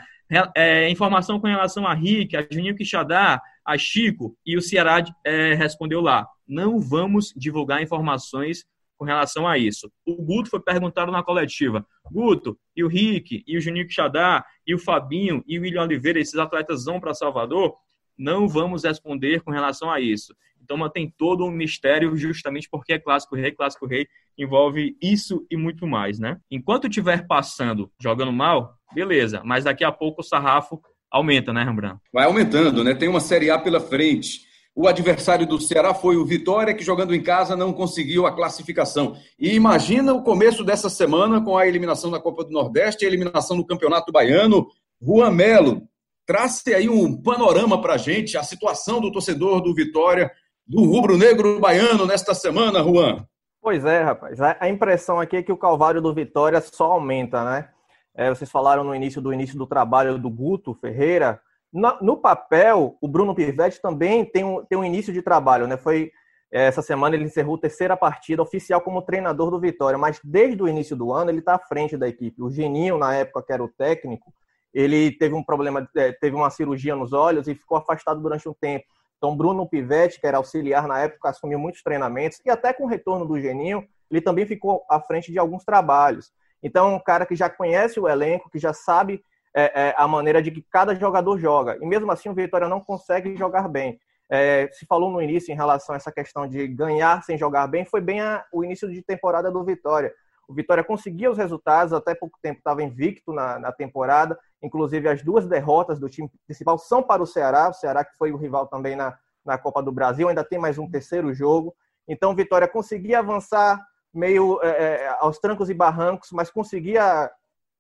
é, informação com relação a Rick, a Juninho Quixadá, a Chico, e o Ceará é, respondeu lá: não vamos divulgar informações com relação a isso. O Guto foi perguntado na coletiva: Guto, e o Rick, e o Juninho Quixadá, e o Fabinho, e o William Oliveira, esses atletas vão para Salvador? Não vamos responder com relação a isso. Então mantém todo um mistério, justamente porque é clássico rei, clássico rei envolve isso e muito mais, né? Enquanto estiver passando, jogando mal, beleza, mas daqui a pouco o sarrafo aumenta, né, Rembrandt? Vai aumentando, né? Tem uma Série A pela frente. O adversário do Ceará foi o Vitória, que jogando em casa não conseguiu a classificação. E imagina o começo dessa semana com a eliminação da Copa do Nordeste, a eliminação do Campeonato Baiano. Juan Melo, trace aí um panorama para a gente, a situação do torcedor do Vitória, do rubro-negro baiano nesta semana, Juan. Pois é, rapaz. A impressão aqui é que o calvário do Vitória só aumenta, né? É, vocês falaram no início do início do trabalho do Guto Ferreira. No, no papel, o Bruno Pivetti também tem um, tem um início de trabalho, né? Foi é, essa semana ele encerrou a terceira partida oficial como treinador do Vitória, mas desde o início do ano ele está à frente da equipe. O Geninho, na época que era o técnico, ele teve um problema, é, teve uma cirurgia nos olhos e ficou afastado durante um tempo. Então, Bruno Pivetti, que era auxiliar na época, assumiu muitos treinamentos e até com o retorno do Geninho, ele também ficou à frente de alguns trabalhos. Então, um cara que já conhece o elenco, que já sabe é, é, a maneira de que cada jogador joga. E mesmo assim, o Vitória não consegue jogar bem. É, se falou no início em relação a essa questão de ganhar sem jogar bem, foi bem a, o início de temporada do Vitória. O Vitória conseguia os resultados, até pouco tempo estava invicto na, na, temporada. Inclusive, as duas derrotas do time principal são para o Ceará. O Ceará, que foi o rival também na, na Copa do Brasil, ainda tem mais um terceiro jogo. Então, o Vitória conseguia avançar meio é, é, aos trancos e barrancos, mas conseguia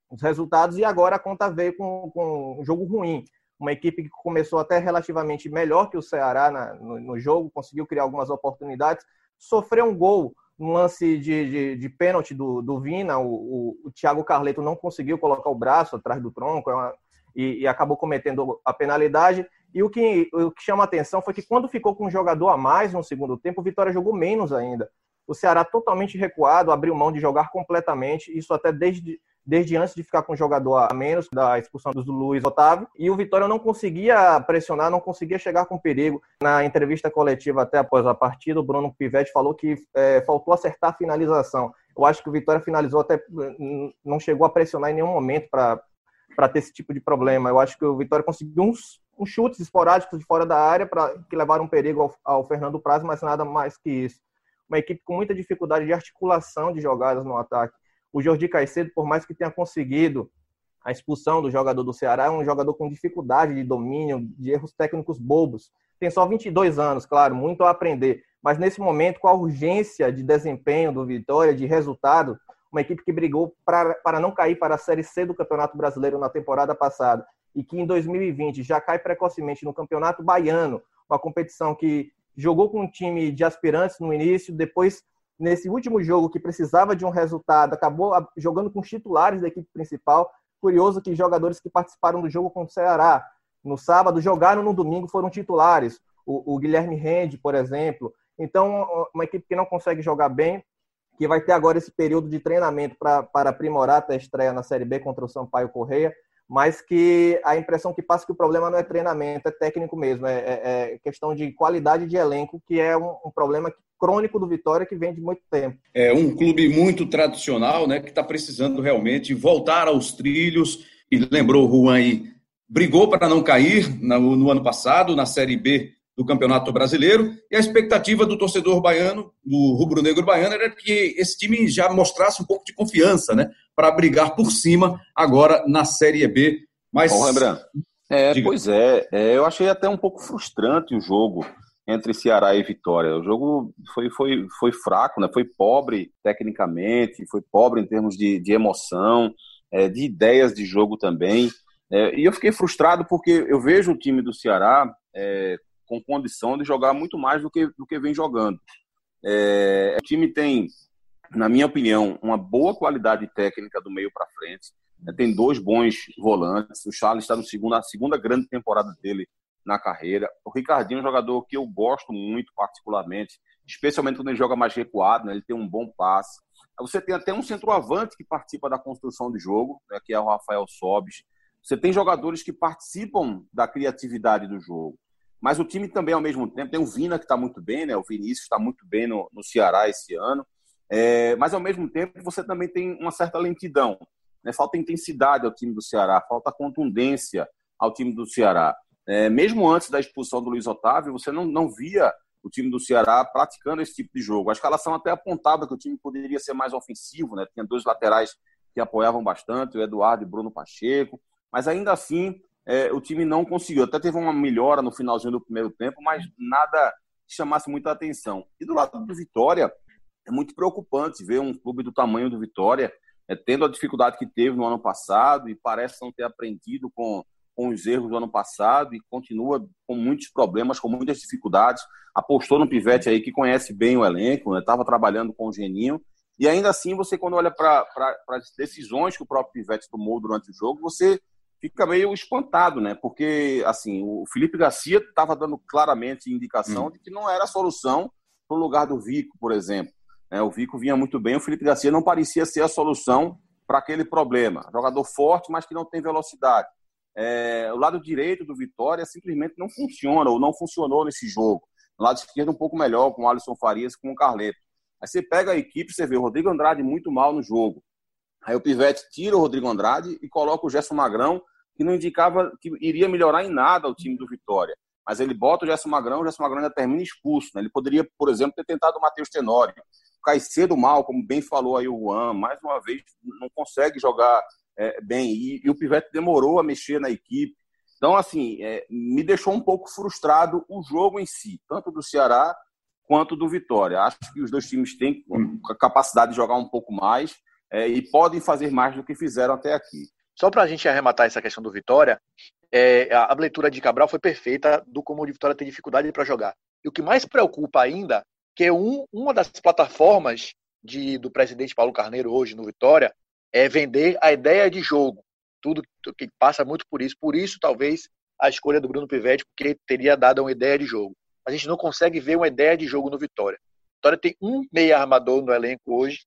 os resultados. E agora a conta veio com, com um jogo ruim. Uma equipe que começou até relativamente melhor que o Ceará na, no, no jogo, conseguiu criar algumas oportunidades, sofreu um gol no lance de, de, de pênalti do, do Vina, o, o, o, Thiago Carleto não conseguiu colocar o braço atrás do tronco é uma, e, e, acabou cometendo a penalidade. E o que, o que chama atenção foi que quando ficou com um jogador a mais no segundo tempo, o Vitória jogou menos ainda. O Ceará totalmente recuado, abriu mão de jogar completamente, isso até desde desde antes de ficar com o jogador a menos da expulsão do Luiz Otávio. E o Vitória não conseguia pressionar, não conseguia chegar com perigo. Na entrevista coletiva até após a partida, o Bruno Pivetti falou que é, faltou acertar a finalização. Eu acho que o Vitória finalizou até não chegou a pressionar em nenhum momento para ter esse tipo de problema. Eu acho que o Vitória conseguiu uns, uns chutes esporádicos de fora da área para que levaram perigo ao, ao Fernando Praz, mas nada mais que isso. Uma equipe com muita dificuldade de articulação de jogadas no ataque. O Jordi Caicedo, por mais que tenha conseguido a expulsão do jogador do Ceará, é um jogador com dificuldade de domínio, de erros técnicos bobos. Tem só 22 anos, claro, muito a aprender. Mas nesse momento, com a urgência de desempenho do Vitória, de resultado, uma equipe que brigou para, para não cair para a Série C do Campeonato Brasileiro na temporada passada e que em 2020 já cai precocemente no Campeonato Baiano, uma competição que jogou com um time de aspirantes no início, depois nesse último jogo que precisava de um resultado, acabou jogando com os titulares da equipe principal. Curioso que jogadores que participaram do jogo com o Ceará no sábado jogaram no domingo, foram titulares. O, o Guilherme Rende, por exemplo. Então, uma equipe que não consegue jogar bem, que vai ter agora esse período de treinamento para aprimorar até a estreia na Série B contra o Sampaio Correia, mas que a impressão que passa é que o problema não é treinamento, é técnico mesmo, é, é, é questão de qualidade de elenco, que é um, um, problema crônico do Vitória que vem de muito tempo. É um clube muito tradicional, né, que está precisando realmente voltar aos trilhos, e lembrou o Juan aí, brigou para não cair no, no ano passado, na Série B do Campeonato Brasileiro, e a expectativa do torcedor baiano, do rubro-negro baiano, era que esse time já mostrasse um pouco de confiança, né, para brigar por cima agora na Série B. Mas. Bom, Rembrandt. É, pois é, é, eu achei até um pouco frustrante o jogo entre Ceará e Vitória. O jogo foi, foi, foi fraco, né? foi pobre tecnicamente, foi pobre em termos de, de emoção, é, de ideias de jogo também. É, e eu fiquei frustrado porque eu vejo o time do Ceará é, com condição de jogar muito mais do que, do que vem jogando. É, o time tem na minha opinião, uma boa qualidade técnica do meio para frente. Né? Tem dois bons volantes. O Charles está no segundo, segunda grande temporada dele na carreira. O Ricardinho é um jogador que eu gosto muito, particularmente, especialmente quando ele joga mais recuado, né? ele tem um bom passe. Você tem até um centroavante que participa da construção de jogo, né? que é o Rafael Sobis. Você tem jogadores que participam da criatividade do jogo. Mas o time também, ao mesmo tempo, tem o Vina, que está muito bem, né? O Vinícius está muito bem no, no Ceará esse ano. É, mas, ao mesmo tempo, você também tem uma certa lentidão. Né? Falta intensidade ao time do Ceará, falta contundência ao time do Ceará. É, mesmo antes da expulsão do Luiz Otávio, você não, não via o time do Ceará praticando esse tipo de jogo. A escalação até apontava que o time poderia ser mais ofensivo, né? tinha dois laterais que apoiavam bastante, o Eduardo e Bruno Pacheco, mas ainda assim é, o time não conseguiu. Até teve uma melhora no finalzinho do primeiro tempo, mas nada chamasse muita atenção. E do lado do Vitória, é muito preocupante ver um clube do tamanho do Vitória é, tendo a dificuldade que teve no ano passado e parece não ter aprendido com, com os erros do ano passado e continua com muitos problemas, com muitas dificuldades. Apostou no Pivete aí que conhece bem o elenco, estava né? trabalhando com o Geninho. E ainda assim, você, quando olha para as decisões que o próprio Pivete tomou durante o jogo, você fica meio espantado, né? Porque, assim, o Felipe Garcia estava dando claramente indicação hum. de que não era a solução para o lugar do Vico, por exemplo. É, o Vico vinha muito bem, o Felipe Garcia não parecia ser a solução para aquele problema. Jogador forte, mas que não tem velocidade. É, o lado direito do Vitória simplesmente não funciona, ou não funcionou nesse jogo. O lado esquerdo um pouco melhor, com o Alisson Farias com o Carleto. Aí você pega a equipe, você vê o Rodrigo Andrade muito mal no jogo. Aí o Pivete tira o Rodrigo Andrade e coloca o Gerson Magrão, que não indicava que iria melhorar em nada o time do Vitória. Mas ele bota o Gerson Magrão, o Gerson Magrão já termina expulso. Né? Ele poderia, por exemplo, ter tentado o Matheus Tenório. Caicedo mal, como bem falou aí o Juan, mais uma vez não consegue jogar é, bem. E, e, o Pivete demorou a mexer na equipe. Então, assim, é, me deixou um pouco frustrado o jogo em si, tanto do Ceará quanto do Vitória. Acho que os dois times têm a capacidade de jogar um pouco mais é, e podem fazer mais do que fizeram até aqui. Só para a gente arrematar essa questão do Vitória, é, a, leitura de Cabral foi perfeita do como o Vitória tem dificuldade para jogar. E o que mais preocupa ainda que é um, uma das plataformas de, do presidente Paulo Carneiro hoje no Vitória é vender a ideia de jogo. Tudo que passa muito por isso. Por isso, talvez, a escolha do Bruno Pivetti, porque teria dado uma ideia de jogo. A gente não consegue ver uma ideia de jogo no Vitória. Vitória tem um meia armador no elenco hoje,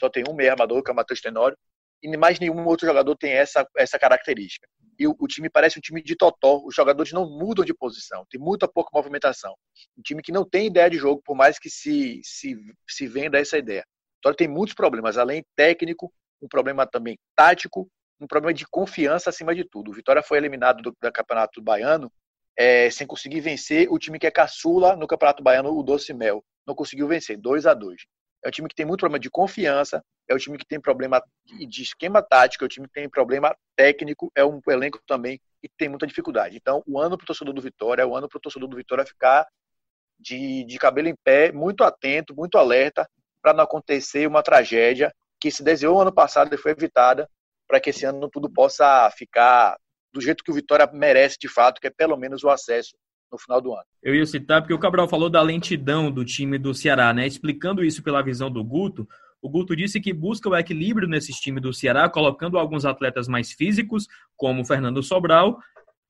só tem um meia armador, que é o Matheus Tenório, e mais nenhum outro jogador tem essa, essa característica. E o, o, time parece um time de totó, os jogadores não mudam de posição, tem muita pouca movimentação. Um time que não tem ideia de jogo, por mais que se, se, se venda essa ideia. Então tem muitos problemas, além técnico, um problema também tático, um problema de confiança acima de tudo. O Vitória foi eliminado do, do Campeonato Baiano é, sem conseguir vencer o time que é caçula no Campeonato Baiano, o Doce Mel. Não conseguiu vencer, 2 a 2 é um time que tem muito problema de confiança, é um time que tem problema de esquema tático, é um time que tem problema técnico, é um elenco também que tem muita dificuldade. Então, o ano para o torcedor do Vitória é o ano para o torcedor do Vitória ficar de, de cabelo em pé, muito atento, muito alerta, para não acontecer uma tragédia que se desenhou ano passado e foi evitada, para que esse ano tudo possa ficar do jeito que o Vitória merece de fato, que é pelo menos o acesso no final do ano. Eu ia citar, porque o Cabral falou da lentidão do time do Ceará, né? Explicando isso pela visão do Guto, o Guto disse que busca o equilíbrio nesses times do Ceará, colocando alguns atletas mais físicos, como Fernando Sobral,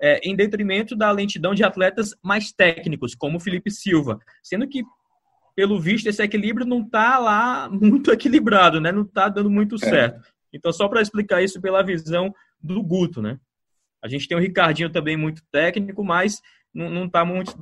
é, em detrimento da lentidão de atletas mais técnicos, como Felipe Silva. Sendo que, pelo visto, esse equilíbrio não está lá muito equilibrado, né? Não está dando muito é. certo. Então, só para explicar isso pela visão do Guto, né? A gente tem o Ricardinho também muito técnico, mas não está muito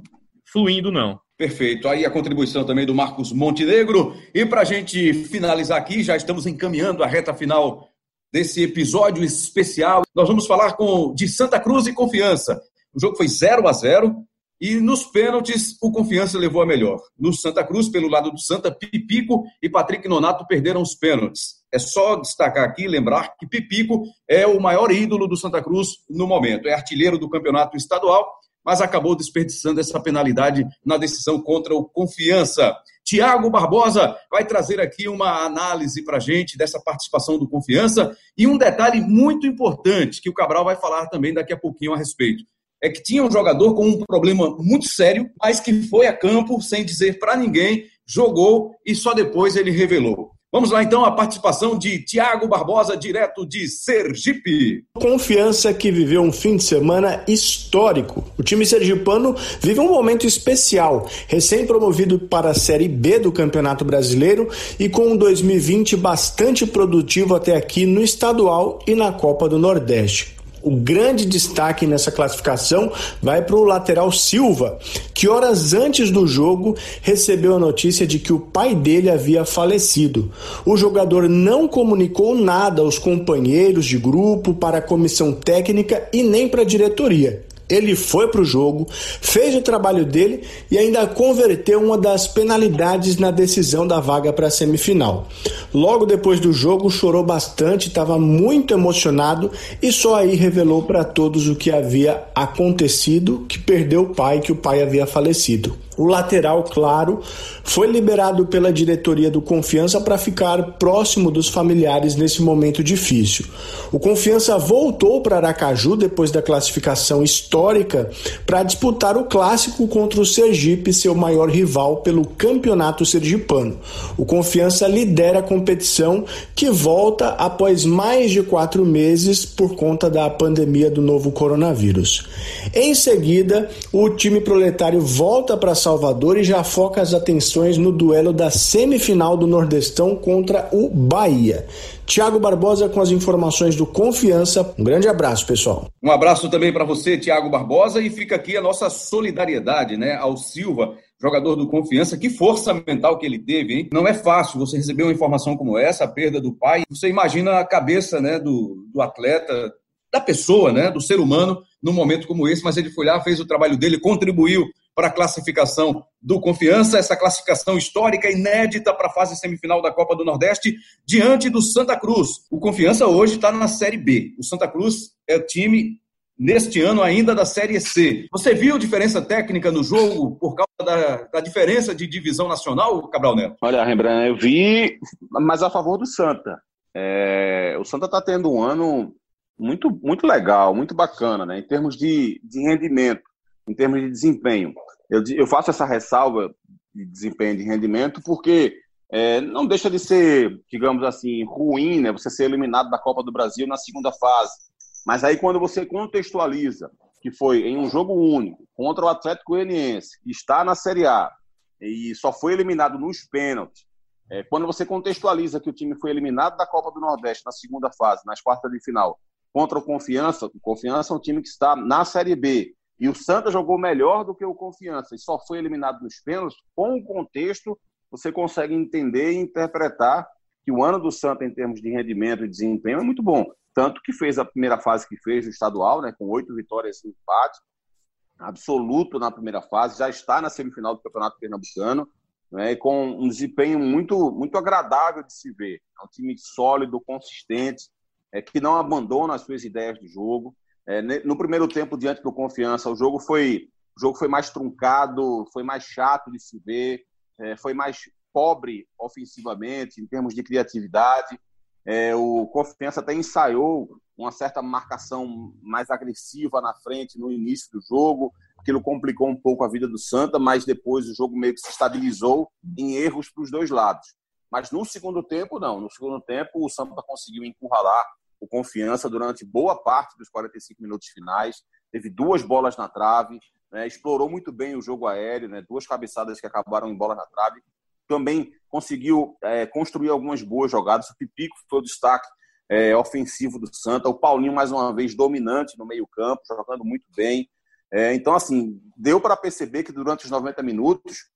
fluindo, não. Perfeito. Aí a contribuição também do Marcos Montenegro. E para a gente finalizar aqui, já estamos encaminhando a reta final desse episódio especial. Nós vamos falar com de Santa Cruz e Confiança. O jogo foi 0 a 0 e nos pênaltis o Confiança levou a melhor. No Santa Cruz, pelo lado do Santa, Pipico e Patrick Nonato perderam os pênaltis. É só destacar aqui, lembrar que Pipico é o maior ídolo do Santa Cruz no momento. É artilheiro do campeonato estadual mas acabou desperdiçando essa penalidade na decisão contra o Confiança. Tiago Barbosa vai trazer aqui uma análise para gente dessa participação do Confiança e um detalhe muito importante que o Cabral vai falar também daqui a pouquinho a respeito. É que tinha um jogador com um problema muito sério, mas que foi a campo sem dizer para ninguém, jogou e só depois ele revelou. Vamos lá então a participação de Tiago Barbosa, direto de Sergipe. Confiança que viveu um fim de semana histórico. O time sergipano vive um momento especial, recém-promovido para a Série B do Campeonato Brasileiro e com um 2020 bastante produtivo até aqui no estadual e na Copa do Nordeste. O grande destaque nessa classificação vai para o lateral Silva, que horas antes do jogo recebeu a notícia de que o pai dele havia falecido. O jogador não comunicou nada aos companheiros de grupo, para a comissão técnica e nem para a diretoria. Ele foi para o jogo, fez o trabalho dele e ainda converteu uma das penalidades na decisão da vaga para a semifinal. Logo depois do jogo, chorou bastante, estava muito emocionado e só aí revelou para todos o que havia acontecido, que perdeu o pai, que o pai havia falecido. O lateral, claro, foi liberado pela diretoria do Confiança para ficar próximo dos familiares nesse momento difícil. O Confiança voltou para Aracaju depois da classificação histórica para disputar o clássico contra o Sergipe, seu maior rival pelo Campeonato Sergipano. O Confiança lidera a competição que volta após mais de quatro meses por conta da pandemia do novo coronavírus. Em seguida, o time proletário volta para Salvador e já foca as atenções no duelo da semifinal do Nordestão contra o Bahia. Tiago Barbosa com as informações do Confiança. Um grande abraço, pessoal. Um abraço também para você, Tiago Barbosa, e fica aqui a nossa solidariedade, né, ao Silva, jogador do Confiança. Que força mental que ele teve, hein? Não é fácil você receber uma informação como essa, a perda do pai. Você imagina a cabeça, né, do, do atleta, da pessoa, né, do ser humano, num momento como esse, mas ele foi lá, fez o trabalho dele, contribuiu para a classificação do Confiança, essa classificação histórica inédita para a fase semifinal da Copa do Nordeste, diante do Santa Cruz. O Confiança hoje está na Série B. O Santa Cruz é o time neste ano ainda da Série C. Você viu diferença técnica no jogo por causa da, da diferença de divisão nacional, Cabral Neto? Olha, Rembrandt, eu vi, mas a favor do Santa. É, o Santa está tendo um ano muito, muito legal, muito bacana, né? Em termos de, de rendimento em termos de desempenho. Eu, eu faço essa ressalva de desempenho de rendimento porque é, não deixa de ser, digamos assim, ruim, né? Você ser eliminado da Copa do Brasil na segunda fase. Mas aí quando você contextualiza que foi em um jogo único contra o Atlético Goianiense, que está na Série A e só foi eliminado nos pênaltis, é, quando você contextualiza que o time foi eliminado da Copa do Nordeste na segunda fase, nas quartas de final, contra o Confiança, o Confiança é um time que está na Série B, e o Santa jogou melhor do que o Confiança e só foi eliminado nos pênaltis. Com o contexto, você consegue entender e interpretar que o ano do Santa, em termos de rendimento e desempenho, é muito bom. Tanto que fez a primeira fase que fez o estadual, né, com oito vitórias e empate, absoluto na primeira fase, já está na semifinal do Campeonato Pernambucano, né, com um desempenho muito, muito agradável de se ver. É um time sólido, consistente, é, que não abandona as suas ideias de jogo. É, no primeiro tempo, diante do Confiança, o jogo foi, o jogo foi mais truncado, foi mais chato de se ver, é, foi mais pobre ofensivamente, em termos de criatividade. É, o Confiança até ensaiou uma certa marcação mais agressiva na frente no início do jogo. Aquilo complicou um pouco a vida do Santa, mas depois o jogo meio que se estabilizou em erros para os dois lados. Mas no segundo tempo, não. No segundo tempo, o Santa conseguiu encurralar o Confiança durante boa parte dos 45 minutos finais. Teve duas bolas na trave, né, explorou muito bem o jogo aéreo, né, duas cabeçadas que acabaram em bola na trave. Também conseguiu é, construir algumas boas jogadas. O Pipico foi o destaque é, ofensivo do Santa. O Paulinho, mais uma vez, dominante no meio-campo, jogando muito bem. É, então, assim, deu para perceber que durante os 90 minutos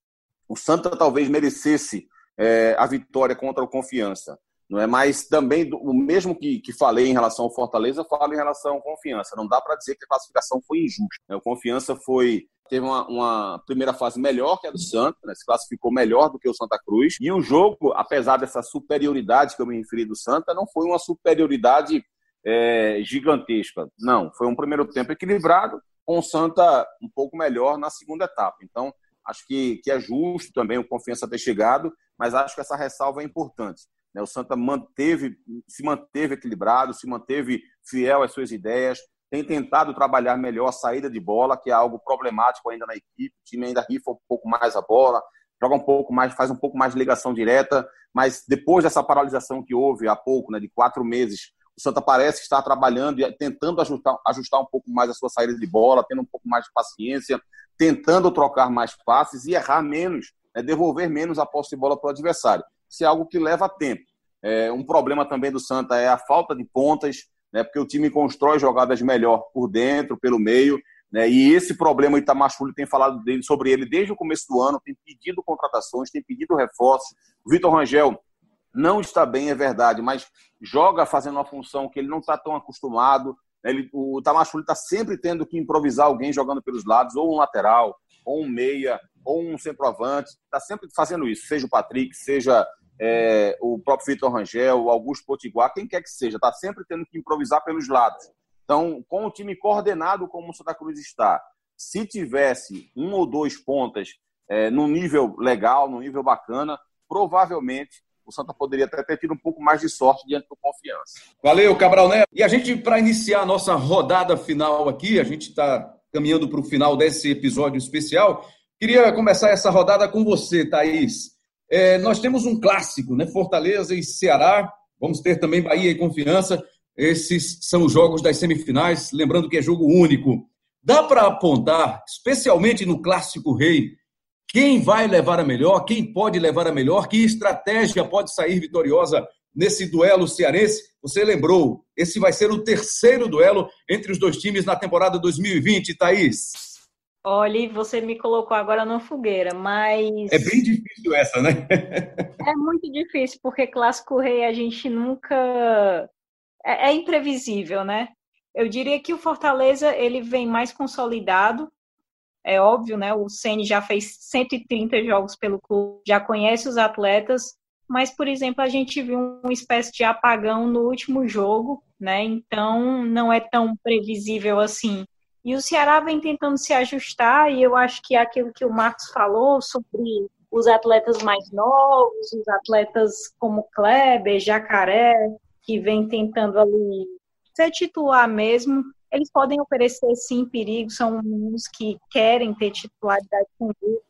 o Santa talvez merecesse é, a vitória contra o Confiança. Não é? Mas também, o mesmo que, que falei em relação ao Fortaleza, falo em relação ao Confiança. Não dá para dizer que a classificação foi injusta. Né? O Confiança foi teve uma, uma, primeira fase melhor que a do Santa, né? se classificou melhor do que o Santa Cruz. E o jogo, apesar dessa superioridade que eu me referi do Santa, não foi uma superioridade é, gigantesca. Não, foi um primeiro tempo equilibrado, com o Santa um pouco melhor na segunda etapa. Então, acho que, que é justo também o Confiança ter chegado, mas acho que essa ressalva é importante. Né? O Santa manteve, se manteve equilibrado, se manteve fiel às suas ideias, tem tentado trabalhar melhor a saída de bola, que é algo problemático ainda na equipe. O time ainda rifa um pouco mais a bola, joga um pouco mais, faz um pouco mais de ligação direta, mas depois dessa paralisação que houve há pouco, né, de quatro meses, o Santa parece estar trabalhando e tentando ajustar, ajustar um pouco mais a sua saída de bola, tendo um pouco mais de paciência, tentando trocar mais passes e errar menos, né, devolver menos a posse de bola para o adversário. É algo que leva tempo. É, um problema também do Santa é a falta de pontas, né, porque o time constrói jogadas melhor por dentro, pelo meio, né, e esse problema o Itamar Schulli tem falado dele, sobre ele desde o começo do ano, tem pedido contratações, tem pedido reforços. O Vitor Rangel não está bem, é verdade, mas joga fazendo uma função que ele não está tão acostumado. Né, ele, o Itamar Schulli está sempre tendo que improvisar alguém jogando pelos lados, ou um lateral, ou um meia, ou um centroavante, está sempre fazendo isso, seja o Patrick, seja é, o próprio Vitor Rangel, o Augusto Potiguar, quem quer que seja, está sempre tendo que improvisar pelos lados. Então, com o time coordenado como o Santa Cruz está, se tivesse um ou dois pontas é, no nível legal, no nível bacana, provavelmente o Santa poderia até ter tido um pouco mais de sorte diante do confiança. Valeu, Cabral Neto. E a gente, para iniciar a nossa rodada final aqui, a gente está caminhando para o final desse episódio especial. Queria começar essa rodada com você, Thaís. É, nós temos um clássico, né? Fortaleza e Ceará. Vamos ter também Bahia e Confiança. Esses são os jogos das semifinais. Lembrando que é jogo único. Dá para apontar, especialmente no clássico rei, quem vai levar a melhor, quem pode levar a melhor, que estratégia pode sair vitoriosa nesse duelo cearense. Você lembrou, esse vai ser o terceiro duelo entre os dois times na temporada 2020, Thaís. Olha, você me colocou agora na fogueira, mas. É bem difícil essa, né? é muito difícil, porque Clássico Rei a gente nunca. É, é, imprevisível, né? Eu diria que o Fortaleza ele vem mais consolidado. É óbvio, né? O Ceni já fez 130 jogos pelo clube, já conhece os atletas, mas, por exemplo, a gente viu uma espécie de apagão no último jogo, né? Então não é tão previsível assim e o Ceará vem tentando se ajustar, e eu acho que é aquilo que o Marcos falou sobre os atletas mais novos, os atletas como Kleber, Jacaré, que vem tentando ali ser titular mesmo, eles podem oferecer sim perigo, são uns que querem ter titularidade com grupo.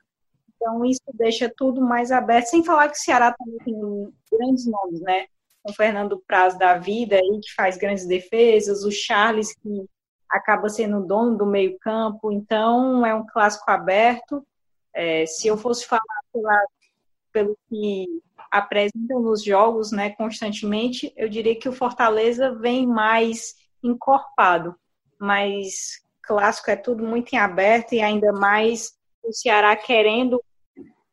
Então isso deixa tudo mais aberto, sem falar que o Ceará também tem grandes nomes, né? O Fernando Praz da vida aí, que faz grandes defesas, o Charles, que acaba sendo dono do meio-campo, então é um clássico aberto. É, se eu fosse falar pela, pelo que apresentam nos jogos né, constantemente, eu diria que o Fortaleza vem mais encorpado, mas clássico é tudo muito em aberto e ainda mais o Ceará querendo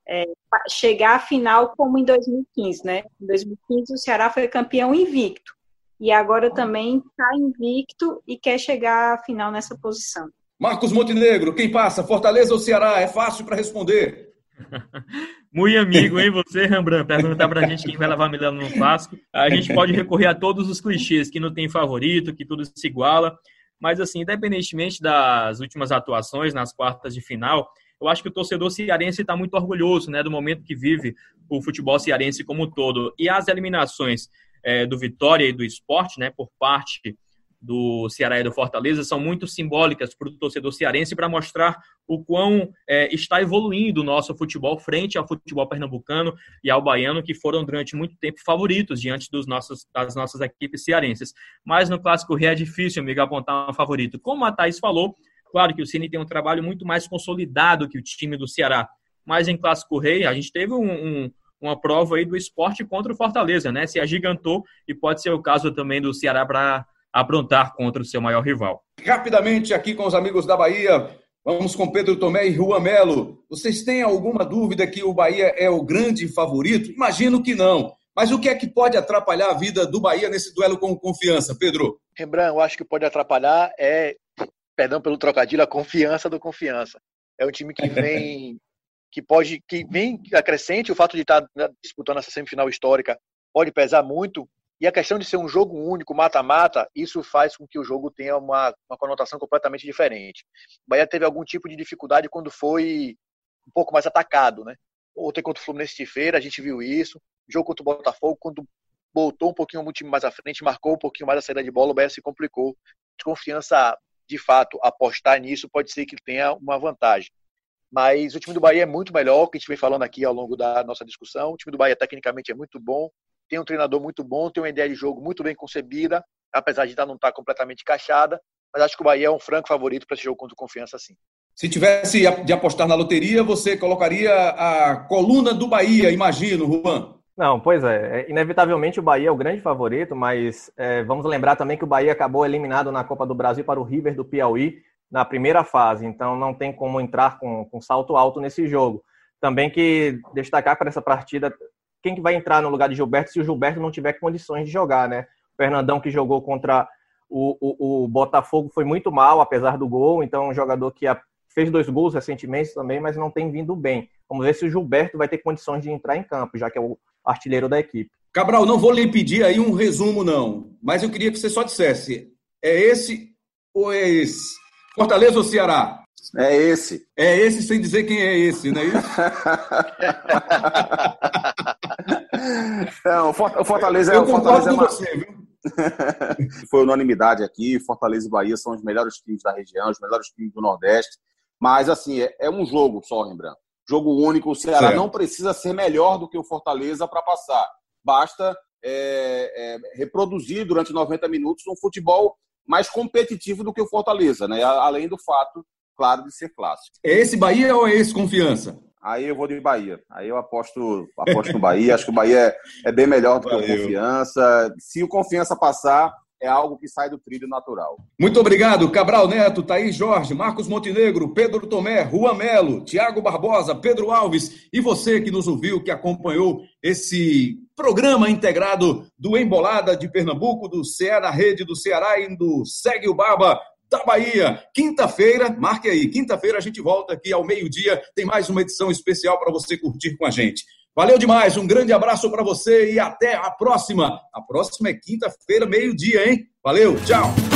é, chegar à final como em 2015, né? Em 2015 o Ceará foi campeão invicto e agora também está invicto e quer chegar à final nessa posição. Marcos Montenegro, quem passa? Fortaleza ou Ceará? É fácil para responder. Muito amigo, hein, você, Rembrandt? Perguntar pra gente quem vai levar Milano no clássico. A gente pode recorrer a todos os clichês, que não tem favorito, que tudo se iguala. Mas, assim, independentemente das últimas atuações nas quartas de final, eu acho que o torcedor cearense está muito orgulhoso né, do momento que vive o futebol cearense como um todo. E as eliminações é, do Vitória e do esporte, né, por parte do Ceará e do Fortaleza, são muito simbólicas para o torcedor cearense para mostrar o quão é, está evoluindo o nosso futebol frente ao futebol pernambucano e ao baiano, que foram durante muito tempo favoritos diante dos nossos, das nossas equipes cearenses. Mas no Clássico Rei é difícil, amigo, apontar um favorito. Como a Thaís falou, claro que o Cine tem um trabalho muito mais consolidado que o time do Ceará, mas em Clássico Rei a gente teve um, um uma prova aí do esporte contra o Fortaleza, né? Se agigantou e pode ser o caso também do Ceará para aprontar contra o seu maior rival. Rapidamente aqui com os amigos da Bahia, vamos com Pedro Tomé e Juan Melo. Vocês têm alguma dúvida que o Bahia é o grande favorito? Imagino que não. Mas o que é que pode atrapalhar a vida do Bahia nesse duelo com confiança, Pedro? Rembrandt, eu acho que pode atrapalhar é, perdão pelo trocadilho, a confiança do confiança. É um time que vem que pode que vem acrescente o fato de estar disputando essa semifinal histórica pode pesar muito e a questão de ser um jogo único, mata-mata, isso faz com que o jogo tenha uma, uma conotação completamente diferente. O Bahia teve algum tipo de dificuldade quando foi um pouco mais atacado, né? Ontem contra o Fluminense de Feira, a gente viu isso. Jogo contra o Botafogo, quando voltou um pouquinho o time mais à frente, marcou um pouquinho mais a saída de bola, o Bahia se complicou. Desconfiança, de fato, apostar nisso pode ser que tenha uma vantagem. Mas o time do Bahia é muito melhor, que a gente vem falando aqui ao longo da nossa discussão. O time do Bahia, tecnicamente, é muito bom, tem um treinador muito bom, tem uma ideia de jogo muito bem concebida, apesar de ainda não estar completamente encaixada. Mas acho que o Bahia é um franco favorito para esse jogo contra o Confiança, sim. Se tivesse de apostar na loteria, você colocaria a coluna do Bahia, imagino, Juan. Não, pois é. é. Inevitavelmente o Bahia é o grande favorito, mas é, vamos lembrar também que o Bahia acabou eliminado na Copa do Brasil para o River do Piauí na primeira fase, então não tem como entrar com, com salto alto nesse jogo. Também que destacar para essa partida quem que vai entrar no lugar de Gilberto se o Gilberto não tiver condições de jogar, né? O Fernandão que jogou contra o, o, o Botafogo foi muito mal, apesar do gol, então um jogador que fez dois gols recentemente também, mas não tem vindo bem. Vamos ver se o Gilberto vai ter condições de entrar em campo, já que é o artilheiro da equipe. Cabral, não vou lhe pedir aí um resumo, não, mas eu queria que você só dissesse: é esse ou é esse? Fortaleza ou Ceará? É esse. É esse sem dizer quem é esse, não é isso? não, o Fortaleza é o Fortaleza é você, viu? Foi unanimidade aqui. Fortaleza e Bahia são os melhores times da região, os melhores times do Nordeste. Mas, assim, é, é um jogo só, lembrando. Jogo único. O Ceará certo. não precisa ser melhor do que o Fortaleza para passar. Basta é, é, reproduzir durante 90 minutos um futebol mais competitivo do que o Fortaleza, né? Além do fato, claro, de ser clássico. É esse Bahia ou é esse Confiança? Aí eu vou de Bahia. Aí eu aposto, aposto no Bahia. Acho que o Bahia é, é bem melhor do Valeu. que o Confiança. Se o Confiança passar, é algo que sai do trilho natural. Muito obrigado, Cabral Neto, Thaís Jorge, Marcos Montenegro, Pedro Tomé, Juan Melo, Tiago Barbosa, Pedro Alves e você que nos ouviu, que acompanhou esse programa integrado do Embolada de Pernambuco, do Ceará Rede do Ceará e do Segue o Baba da Bahia. Quinta-feira, marque aí, quinta-feira a gente volta aqui ao meio-dia, tem mais uma edição especial para você curtir com a gente. Valeu demais, um grande abraço para você e até a próxima. A próxima é quinta-feira, meio-dia, hein? Valeu, tchau!